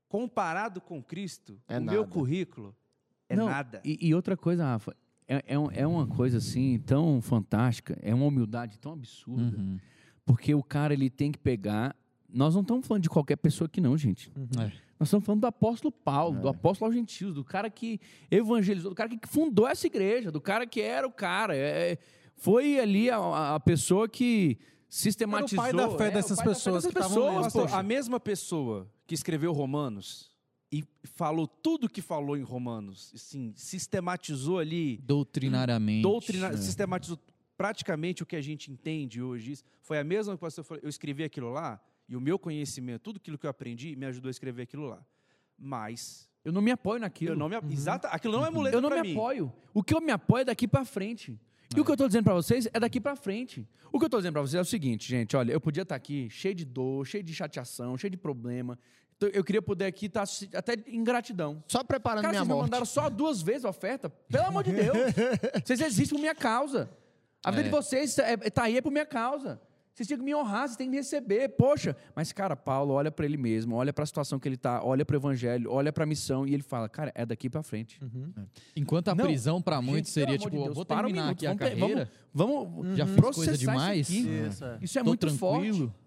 Comparado com Cristo, É o meu nada. currículo é Não, nada. E, e outra coisa, Rafa, é, é, é uma coisa assim tão fantástica, é uma humildade tão absurda, Uhum. porque o cara ele tem que pegar. Nós não estamos falando de qualquer pessoa aqui, não, gente. É. Nós estamos falando do apóstolo Paulo, É. do apóstolo aos gentios, do cara que evangelizou, do cara que fundou essa igreja, do cara que era o cara. é- foi ali a, a pessoa que sistematizou. pai da fé é, o dessas pai da fé pessoas dessas pessoas, lendo. Pastor, poxa. a mesma pessoa que escreveu Romanos e falou tudo que falou em Romanos, assim, sistematizou ali, Doutrinariamente. doutrina, É. sistematizou praticamente o que a gente entende hoje. Foi a mesma que o pastor falou. Eu escrevi aquilo lá e o meu conhecimento, tudo aquilo que eu aprendi, me ajudou a escrever aquilo lá. Mas Eu não me apoio naquilo. eu não me, exata, aquilo não é muleta Eu não me mim. apoio. O que eu me apoio é daqui pra frente. E o que eu tô dizendo pra vocês é daqui pra frente. O que eu tô dizendo pra vocês é o seguinte, gente, olha, eu podia estar aqui cheio de dor, cheio de chateação, cheio de problema. Então, Eu queria poder aqui estar até em gratidão. Só preparando Cara, minha vocês me morte. mandaram só duas vezes a oferta. Pelo amor de Deus. vocês existem por minha causa. A vida É. de vocês é, tá aí é por minha causa. Vocês tinham que me honrar, vocês têm que me receber. Poxa, mas cara, Paulo olha pra ele mesmo, olha pra situação que ele tá, olha pro evangelho, olha pra missão e ele fala, cara, é daqui pra frente. Enquanto a Não, prisão para muitos seria tipo, de Deus, vou para um terminar minuto, aqui a vamos ter- carreira. Vamos, vamos Já fiz processar coisa isso demais. aqui. Isso, é. Isso é muito tranquilo. forte.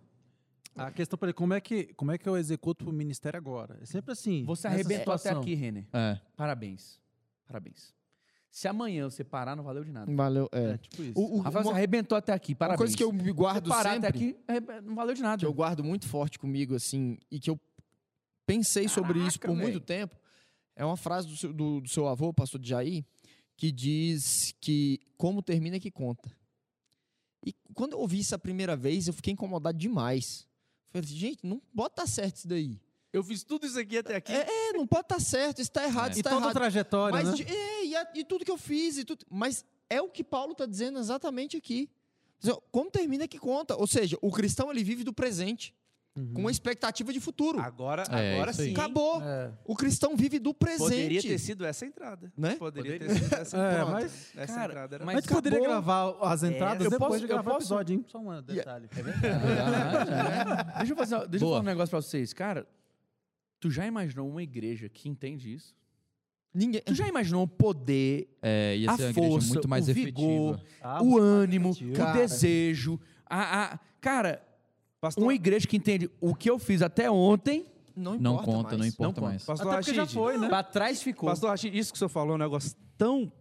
A questão para ele, como é que como é que eu executo o ministério agora? É sempre assim. Você arrebentou até aqui, Renner. É. Parabéns. Parabéns. Se amanhã você parar, não valeu de nada. Valeu, É, é. tipo isso. O- o- Rafael, você uma, arrebentou até aqui. uma Parabéns. coisa que eu me guardo parar sempre, até aqui, arrebe- não valeu de nada. que eu guardo muito forte comigo, assim, e que eu pensei sobre isso por Caraca, muito tempo, é uma frase do seu, do, do seu avô, pastor Jair, que diz que como termina é que conta. E quando eu ouvi isso a primeira vez, eu fiquei incomodado demais. Falei, gente, não pode estar certo isso daí. Eu fiz tudo isso aqui até aqui. É, é, não pode estar certo, isso está errado, É. isso E está toda a errado. trajetória, Mas né? é, e, a- e tudo que eu fiz, e tudo, mas é o que Paulo está dizendo exatamente aqui. Como termina é que conta. Ou seja, o cristão ele vive do presente, Uhum. com uma expectativa de futuro. Agora, É, agora sim. Acabou. É. O cristão vive do presente. Poderia ter sido essa entrada. Né? Poderia, Poderia. ter sido essa É, Pronto. mas- Essa Cara, entrada era mas Mas poderia gravar as entradas eu depois posso- de gravar o episódio, hein? Só um detalhe. É verdade. Deixa eu, fazer, deixa eu falar um negócio pra vocês. Cara, tu já imaginou uma igreja que entende isso? Ninguém. Tu já imaginou o poder, É, ia a força, muito mais o vigor, Ah, o ânimo, o Cara. desejo? A, a- cara, Pastor, uma igreja que entende o que eu fiz até ontem, Não importa Não conta, mais. não importa Não mais. Pastor Até porque já Rachid, foi, né? pra trás ficou. Pastor Rachid, isso que o senhor falou é um negócio tão,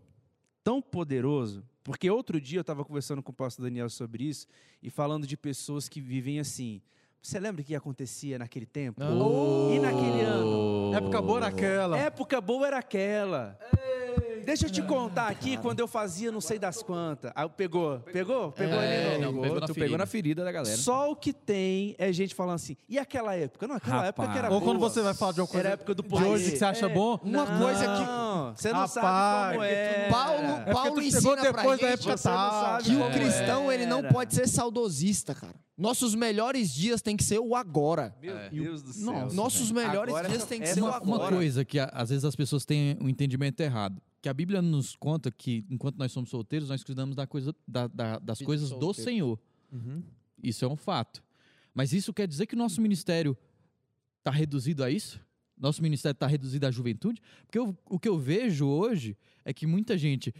tão poderoso, Porque outro dia eu estava conversando com o pastor Daniel sobre isso e falando de pessoas que vivem assim. Você lembra o que acontecia naquele tempo? Oh. E naquele ano? Época boa era aquela. Época boa era aquela. Deixa eu te contar aqui quando eu fazia não sei das quantas. Aí pegou, pegou, pegou É, ali não, pegou tu pegou na ferida da galera. Só o que tem é gente falando assim. E aquela época? Não, aquela época que era Ou quando você vai falar de uma coisa Era a época do de poder. hoje que você acha É. bom, Uma coisa que- Não, você não Rapaz, sabe como é. Paulo, É Paulo tu ensina chegou pra depois da gente época não tal. que o como cristão ele não pode ser saudosista, cara. Nossos melhores dias tem que ser o agora. Meu É. Deus do céu. Nossos melhores Agora dias tem que ser o é agora. uma coisa que às vezes as pessoas têm um entendimento errado. Que a Bíblia nos conta que enquanto nós somos solteiros, nós cuidamos da coisa, da- da- das coisas do solteiro. Senhor. Uhum. Isso é um fato. Mas isso quer dizer que o nosso ministério está reduzido a isso? Nosso ministério está reduzido à juventude? Porque eu- o que eu vejo hoje é que muita gente,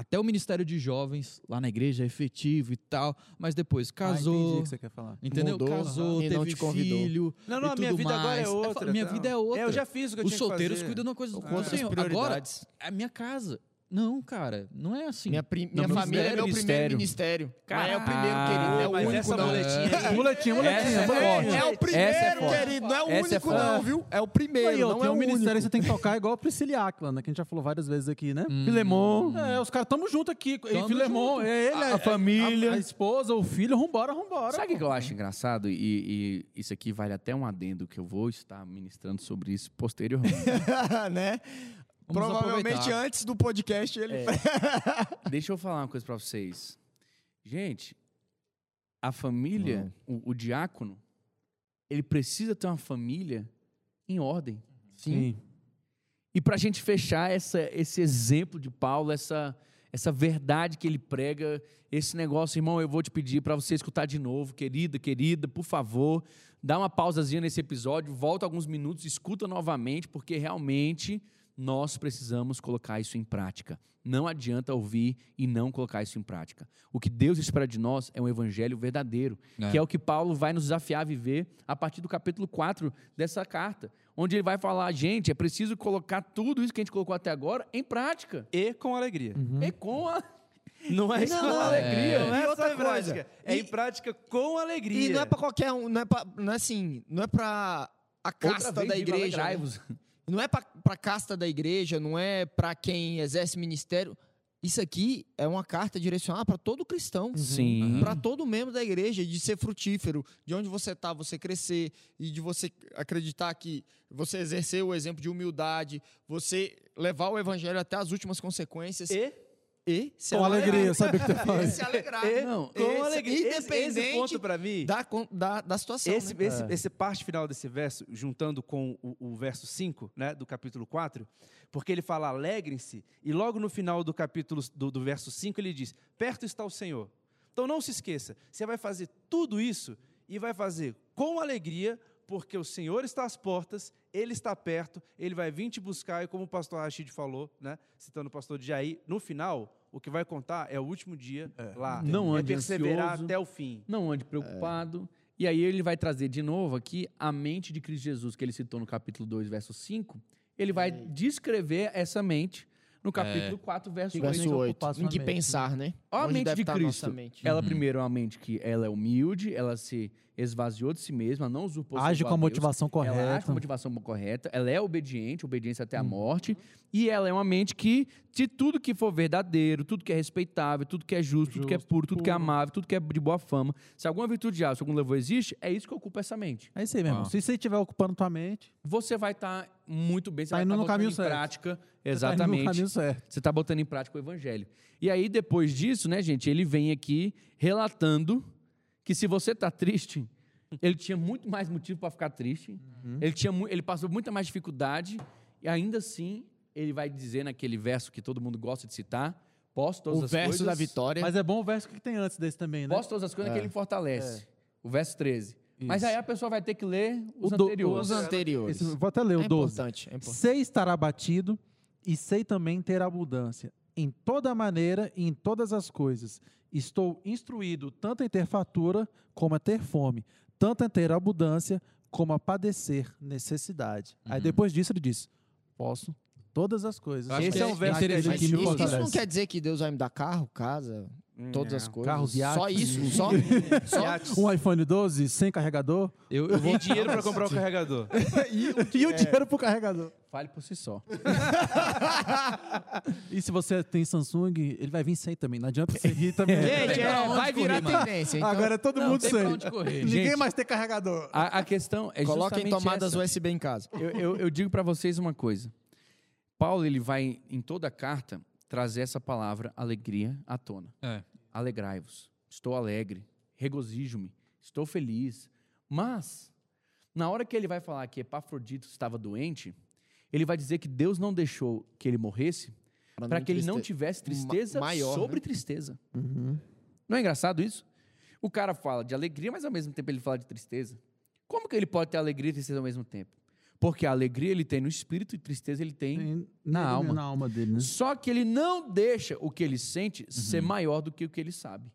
até o ministério de jovens lá na igreja é efetivo e tal, mas depois Ah, casou, o que você quer falar. entendeu? Mudou, casou, não teve filho. Não, não, a minha vida agora é mais. outra. fa- minha tá? vida é outra. Eu já fiz o que eu Os tinha que solteiros fazer. cuidam de uma coisa do outras Senhor. Agora, prioridades. é a minha casa. Não, cara, não é assim. Minha, prim- Não, minha meu família é meu ministério. primeiro ministério. Mas é o primeiro, querido. Não é o Mas único, essa não. boletinha é. É o é primeiro, forte. querido. Não é o Essa é único, forte. não, viu? É o primeiro, Aí, ó, não tem é um o ministério único. você tem que tocar igual a Priscila e Aquila, né? Que a gente já falou várias vezes aqui, né? Hum. Filemon. É, os caras tamo junto aqui. E Tamo Filemon, junto. é ele, A- é- a família. A, a esposa, o filho, vambora, vambora. Sabe o que eu acho engraçado? E, e isso aqui vale até um adendo que eu vou estar ministrando sobre isso posteriormente. né? Vamos Provavelmente aproveitar. antes do podcast ele. Deixa eu falar uma coisa pra vocês. Gente, a família, o, o diácono, ele precisa ter uma família em ordem. Sim. E para a gente fechar essa, esse exemplo de Paulo, essa, essa verdade que ele prega, esse negócio, irmão, eu vou te pedir para você escutar de novo, querida, querida, por favor, dá uma pausazinha nesse episódio, volta alguns minutos, escuta novamente, porque realmente nós precisamos colocar isso em prática. Não adianta ouvir e não colocar isso em prática. O que Deus espera de nós é um evangelho verdadeiro, É. que é o que Paulo vai nos desafiar a viver a partir do capítulo 4 dessa carta, onde ele vai falar, gente, é preciso colocar tudo isso que a gente colocou até agora em prática. E com alegria. E com a Não é Não, com não, alegria. Não e é só outra em prática. coisa, É e- em prática com alegria. E não é pra qualquer um, não é, pra, não é assim, não é pra a casta Outra vez, da igreja. né? Não é pra, pra casta da igreja, não é pra quem exerce ministério. Isso aqui é uma carta direcionada para todo cristão. Sim. Para todo membro da igreja, de ser frutífero, de onde você está, você crescer, e de você acreditar que você exercer o exemplo de humildade, você levar o evangelho até as últimas consequências E e se Com alegrar. alegria, sabe o que tu E faz? se alegrar. E Não, com esse- alegria. Esse, esse independente ponto para mim. Da, da, da situação. Esse, né? esse, esse parte final desse verso, juntando com o, o verso 5, né, do capítulo 4, porque ele fala alegrem-se, e logo no final do capítulo do, do verso 5 ele diz: perto está o Senhor. Então não se esqueça, você vai fazer tudo isso e vai fazer com alegria, porque o Senhor está às portas, ele está perto, ele vai vir te buscar, e como o pastor Rashid falou, né, citando o pastor Jair, no final, o que vai contar é o último dia lá. Não é ande perseverar ansioso. até o fim. Não ande preocupado. E aí ele vai trazer de novo aqui a mente de Cristo Jesus, que ele citou no capítulo 2, verso 5. Ele vai descrever essa mente no capítulo 4, verso 8. Verso Realmente 8. ocupar sua Em que mente, pensar, né? Olha a mente de Cristo. mente. Ela primeiro é uma mente que ela é humilde, ela se esvaziou de si mesma, não usurpou Age com a Deus. motivação Ela age com a correta. motivação correta, ela é obediente, obediência até a Uhum. morte, e ela é uma mente que, de tudo que for verdadeiro, tudo que é respeitável, tudo que é justo, tudo que é Justo, puro, tudo que é amável, tudo que é de boa fama, se alguma virtude há, se algum louvor existe, é isso que ocupa essa mente. É isso aí, meu irmão. Ah. Se você estiver ocupando tua mente, Você vai estar muito bem, você Tá vai estar no botando caminho em certo. prática, você tá exatamente, caminho certo. você está botando em prática o evangelho. E aí, depois disso, né, gente, ele vem aqui relatando que se você está triste, ele tinha muito mais motivo para ficar triste, Uhum. ele, tinha, ele passou muita mais dificuldade, e ainda assim, ele vai dizer naquele verso que todo mundo gosta de citar, posso todas O as verso coisas, da vitória. Mas é bom o verso que tem antes desse também, né? posso todas as coisas que ele fortalece. O verso 13. Mas Isso. aí a pessoa vai ter que ler os O do- anteriores. Os anteriores. Esse- vou até ler o é 12. importante, é importante. Sei estar abatido e sei também ter abundância. Em toda maneira e em todas as coisas. Estou instruído tanto em ter fatura como a ter fome, tanto em ter abundância como a padecer necessidade. Aí Uhum. depois disso ele diz: Posso todas as coisas. Esse é um verso que a isso, isso não quer dizer que Deus vai me dar carro, casa, todas as coisas. Carros, Só iates. isso, só, só. Um iPhone 12 sem carregador Eu, eu vou E dinheiro pra comprar o carregador. e o dinheiro pro carregador. Fale por si só. E se você tem Samsung, ele vai vir sem também. Não adianta você rir também. Gente, é, vai virar correr, tendência. Então, Agora é todo Não, mundo sem. Ninguém Gente, mais tem carregador. A, a questão é coloquem justamente tomadas essa. USB em casa. Eu, eu, eu digo para vocês uma coisa. Paulo ele vai em toda a carta trazer essa palavra alegria à tona. É. Alegrai-vos. Estou alegre. Regozijo-me. Estou feliz. Mas na hora que ele vai falar que Epafrodito estava doente, ele vai dizer que Deus não deixou que ele morresse para que ele não tivesse tristeza Ma- maior, sobre né? tristeza. Uhum. Não é engraçado isso? O cara fala de alegria, mas ao mesmo tempo ele fala de tristeza. Como que ele pode ter alegria e tristeza ao mesmo tempo? Porque a alegria ele tem no espírito e tristeza ele tem. Tem Na nele, alma. Na alma dele, né? Só que ele não deixa o que ele sente ser maior do que o que ele sabe.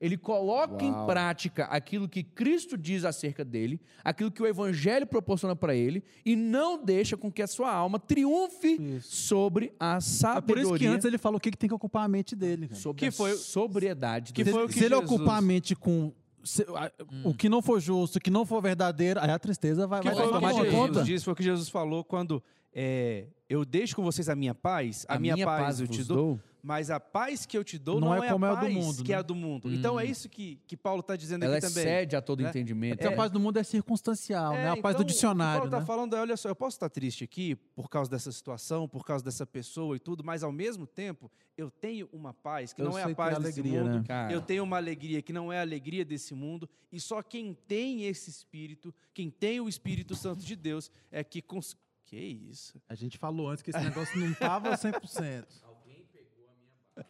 Ele coloca em Uau. prática aquilo que Cristo diz acerca dele, aquilo que o Evangelho proporciona para ele, e não deixa com que a sua alma triunfe Isso. sobre a É por sabedoria, isso que antes ele falou o que, que tem que ocupar a mente dele. cara. sobre Que a foi- sobriedade. que foi o se que ele Jesus- ocupar a mente com se- a- o que não for justo, o que não for verdadeiro, aí a tristeza vai, Que vai foi o tomar que de Jesus conta. foi o que Jesus falou quando é, eu deixo com vocês a minha paz, a, minha, paz, eu te vos dou, mas a paz que eu te dou não, Não é como a é a do paz mundo, que é né? a do mundo. Então é isso que, que Paulo está dizendo Ela aqui também. excede a todo né? entendimento. Porque a paz do mundo é circunstancial, né? A paz então, do dicionário, Paulo né? está falando é, olha só, eu posso estar triste aqui por causa dessa situação, por causa dessa pessoa e tudo, mas ao mesmo tempo eu tenho uma paz que Eu não é a paz desse alegria, mundo. né? Eu tenho uma alegria que não é a alegria desse mundo, e só quem tem esse espírito, quem tem o Espírito Santo de Deus, é que cons... Que isso? A gente falou antes que esse negócio não tava 100%.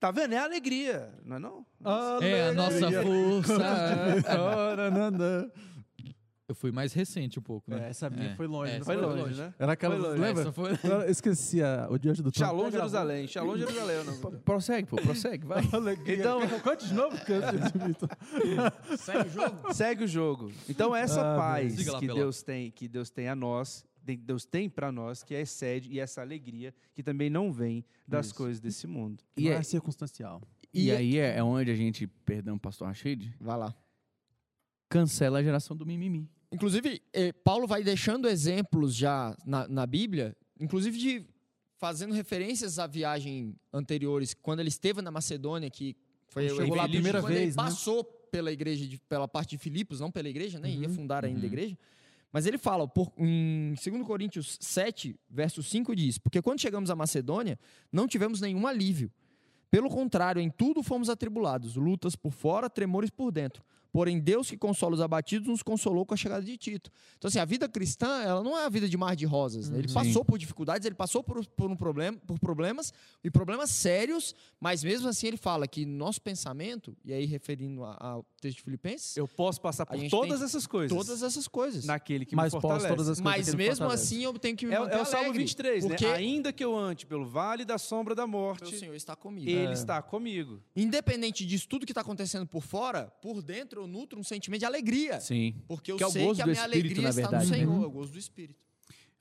Tá vendo? É alegria, não é não? É a nossa força. Eu fui mais recente um pouco, né? É, essa minha É. foi longe. É, Foi foi longe, longe. né? Era aquela, Foi longe. lembra? Essa foi... Eu esqueci a, o Diante do Trono. Shalom. Jerusalém, Shalom Jerusalém. não- Prossegue, pô, prossegue, vai. Alegria. Então- Conte de novo, Segue o jogo? Segue o jogo. Então essa Ah, paz que. Deus tem, que Deus tem a nós, Deus tem para nós, que excede e essa alegria que também não vem das Isso. coisas desse mundo. E, não é- é circunstancial. e aí é, é onde a gente, perdão, pastor Rachid, Vai lá. cancela a geração do mimimi. Inclusive, eh, Paulo vai deixando exemplos já na, na Bíblia, inclusive de fazendo referências a viagem anteriores, quando ele esteve na Macedônia, que foi chegou lá a primeira quando ele vez, né? passou pela igreja, de- pela parte de Filipos, não pela igreja, né? Ia Uhum, fundar ainda a uhum. igreja. Mas ele fala, por, em 2 Coríntios 7, verso 5 diz: Porque quando chegamos à Macedônia, não tivemos nenhum alívio. Pelo contrário, em tudo fomos atribulados, lutas por fora, tremores por dentro. Porém, Deus que consola os abatidos nos consolou com a chegada de Tito. Então, assim, a vida cristã, ela não é a vida de mar de rosas. né? Ele Sim. passou por dificuldades, ele passou por, por um problema, por problemas, e problemas sérios, mas mesmo assim ele fala que nosso pensamento, e aí referindo a- ao texto de Filipenses, Eu posso passar por todas essas coisas todas essas coisas. naquele que Mas me posso fortalece. todas as coisas Mas mesmo assim eu tenho que me É, manter é o Salmo alegre, 23, porque né? Ainda que eu ande pelo vale da sombra da meu morte, Senhor está comigo. Ele É. está comigo. Independente disso tudo que está acontecendo por fora, por dentro eu nutro um sentimento de alegria. Sim. Porque eu Que é o sei que a minha Espírito, alegria está verdade, no né? Senhor, é o gozo do Espírito.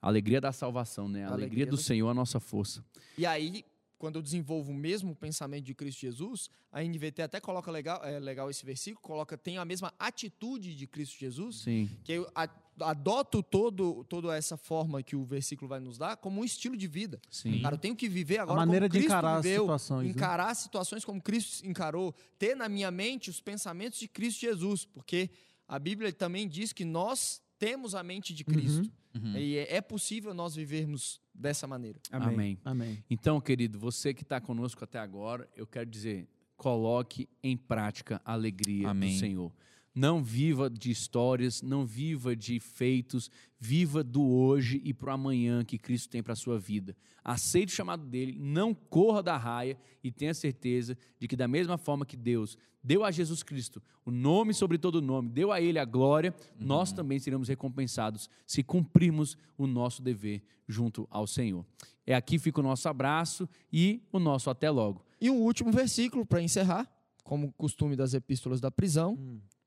A alegria da salvação, né? A, A alegria, alegria do do- Senhor é a nossa força. E aí, quando eu desenvolvo o mesmo pensamento de Cristo Jesus, a NVT até coloca legal, é legal esse versículo, coloca tem a mesma atitude de Cristo Jesus, Sim. que eu a- adoto todo, toda essa forma que o versículo vai nos dar como um estilo de vida. Sim. Cara, eu tenho que viver agora maneira como de Cristo encarar as viveu, situações, né? encarar situações como Cristo encarou, ter na minha mente os pensamentos de Cristo Jesus, porque a Bíblia também diz que nós temos a mente de Cristo. Uhum. E é é possível nós vivermos dessa maneira. Amém. Amém. Então, querido, você que está conosco até agora, eu quero dizer, coloque em prática a alegria Amém. do Senhor. Não viva de histórias, não viva de feitos, viva do hoje e para o amanhã que Cristo tem para a sua vida. Aceite o chamado dele, não corra da raia e tenha certeza de que, da mesma forma que Deus deu a Jesus Cristo o nome sobre todo nome, deu a ele a glória, nós também seremos recompensados se cumprirmos o nosso dever junto ao Senhor. É aqui fica o nosso abraço e o nosso até logo. E um último versículo para encerrar, como costume das epístolas da prisão,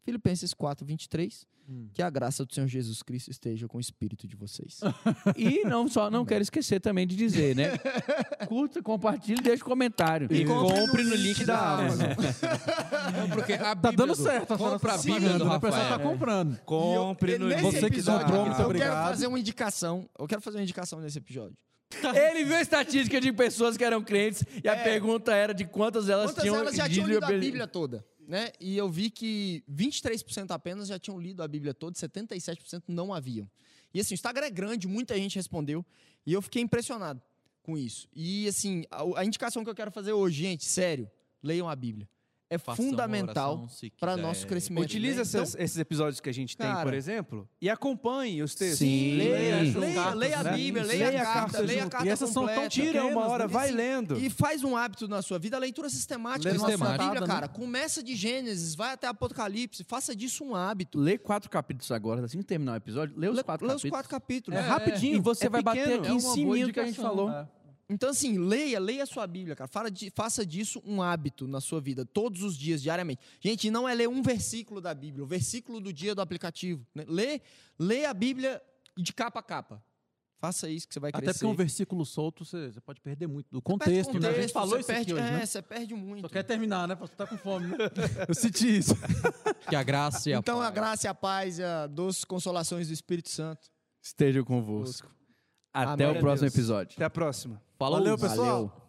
Filipenses 4, 23. Hum. Que a graça do Senhor Jesus Cristo esteja com o espírito de vocês. E não só, não quero esquecer também de dizer, né? Curta, compartilhe, deixe comentário. E compre no link da Amazon. Não, porque a Tá Bíblia dando do- certo, a senhora Compra tá a Bíblia do né? O pessoal tá Rafael. comprando. Compre no nesse link Você que comprou, muito eu quero obrigado. fazer uma indicação. Eu quero fazer uma indicação nesse episódio. Ele viu a estatística de pessoas que eram crentes e a É. pergunta era de quantas elas Quantas tinham elas já tinham lido a Bíblia. Bíblia toda? Né? E eu vi que 23% apenas já tinham lido a Bíblia toda, 77% não haviam. E assim, o Instagram é grande, muita gente respondeu, e eu fiquei impressionado com isso. E assim, a, a indicação que eu quero fazer hoje, gente, sério, leiam a Bíblia. É Faça fundamental para nosso crescimento. Utilize né? essas- esses episódios que a gente tem, Cara. por exemplo, e acompanhe os textos. Sim. Leia, Sim. leia, leia a né? Bíblia, leia, Leia a carta, leia a carta E essas são tão completa. Tira uma hora, né? vai lendo. E faz um hábito na sua vida, a leitura sistemática da Bíblia, né? cara. Começa de Gênesis, vai até Apocalipse, faça disso um hábito. Lê quatro capítulos agora, assim que terminar o episódio, lê os Lê- quatro lê os capítulos. quatro capítulos. É, rapidinho, e você é vai bater pequeno. aqui É em cima do que a gente falou. Então, assim, leia, leia a sua Bíblia, cara. Fala de- faça disso um hábito na sua vida, todos os dias, diariamente. Gente, não é ler um versículo da Bíblia, o versículo do dia do aplicativo. Né? Lê, lê a Bíblia de capa a capa. Faça isso que você vai Até crescer. porque um versículo solto você, você pode perder muito do Perde contexto, né? A gente falou você isso perde, aqui hoje, é, né? você perde muito. Só quer terminar, né? Você tá com fome, né? Eu senti isso. Que a graça e a Então, a paz. graça e a paz e a doces consolações do Espírito Santo. Esteja convosco. Até Amém. o próximo Deus. episódio. Até a próxima. Falou. Valeu, pessoal. Valeu.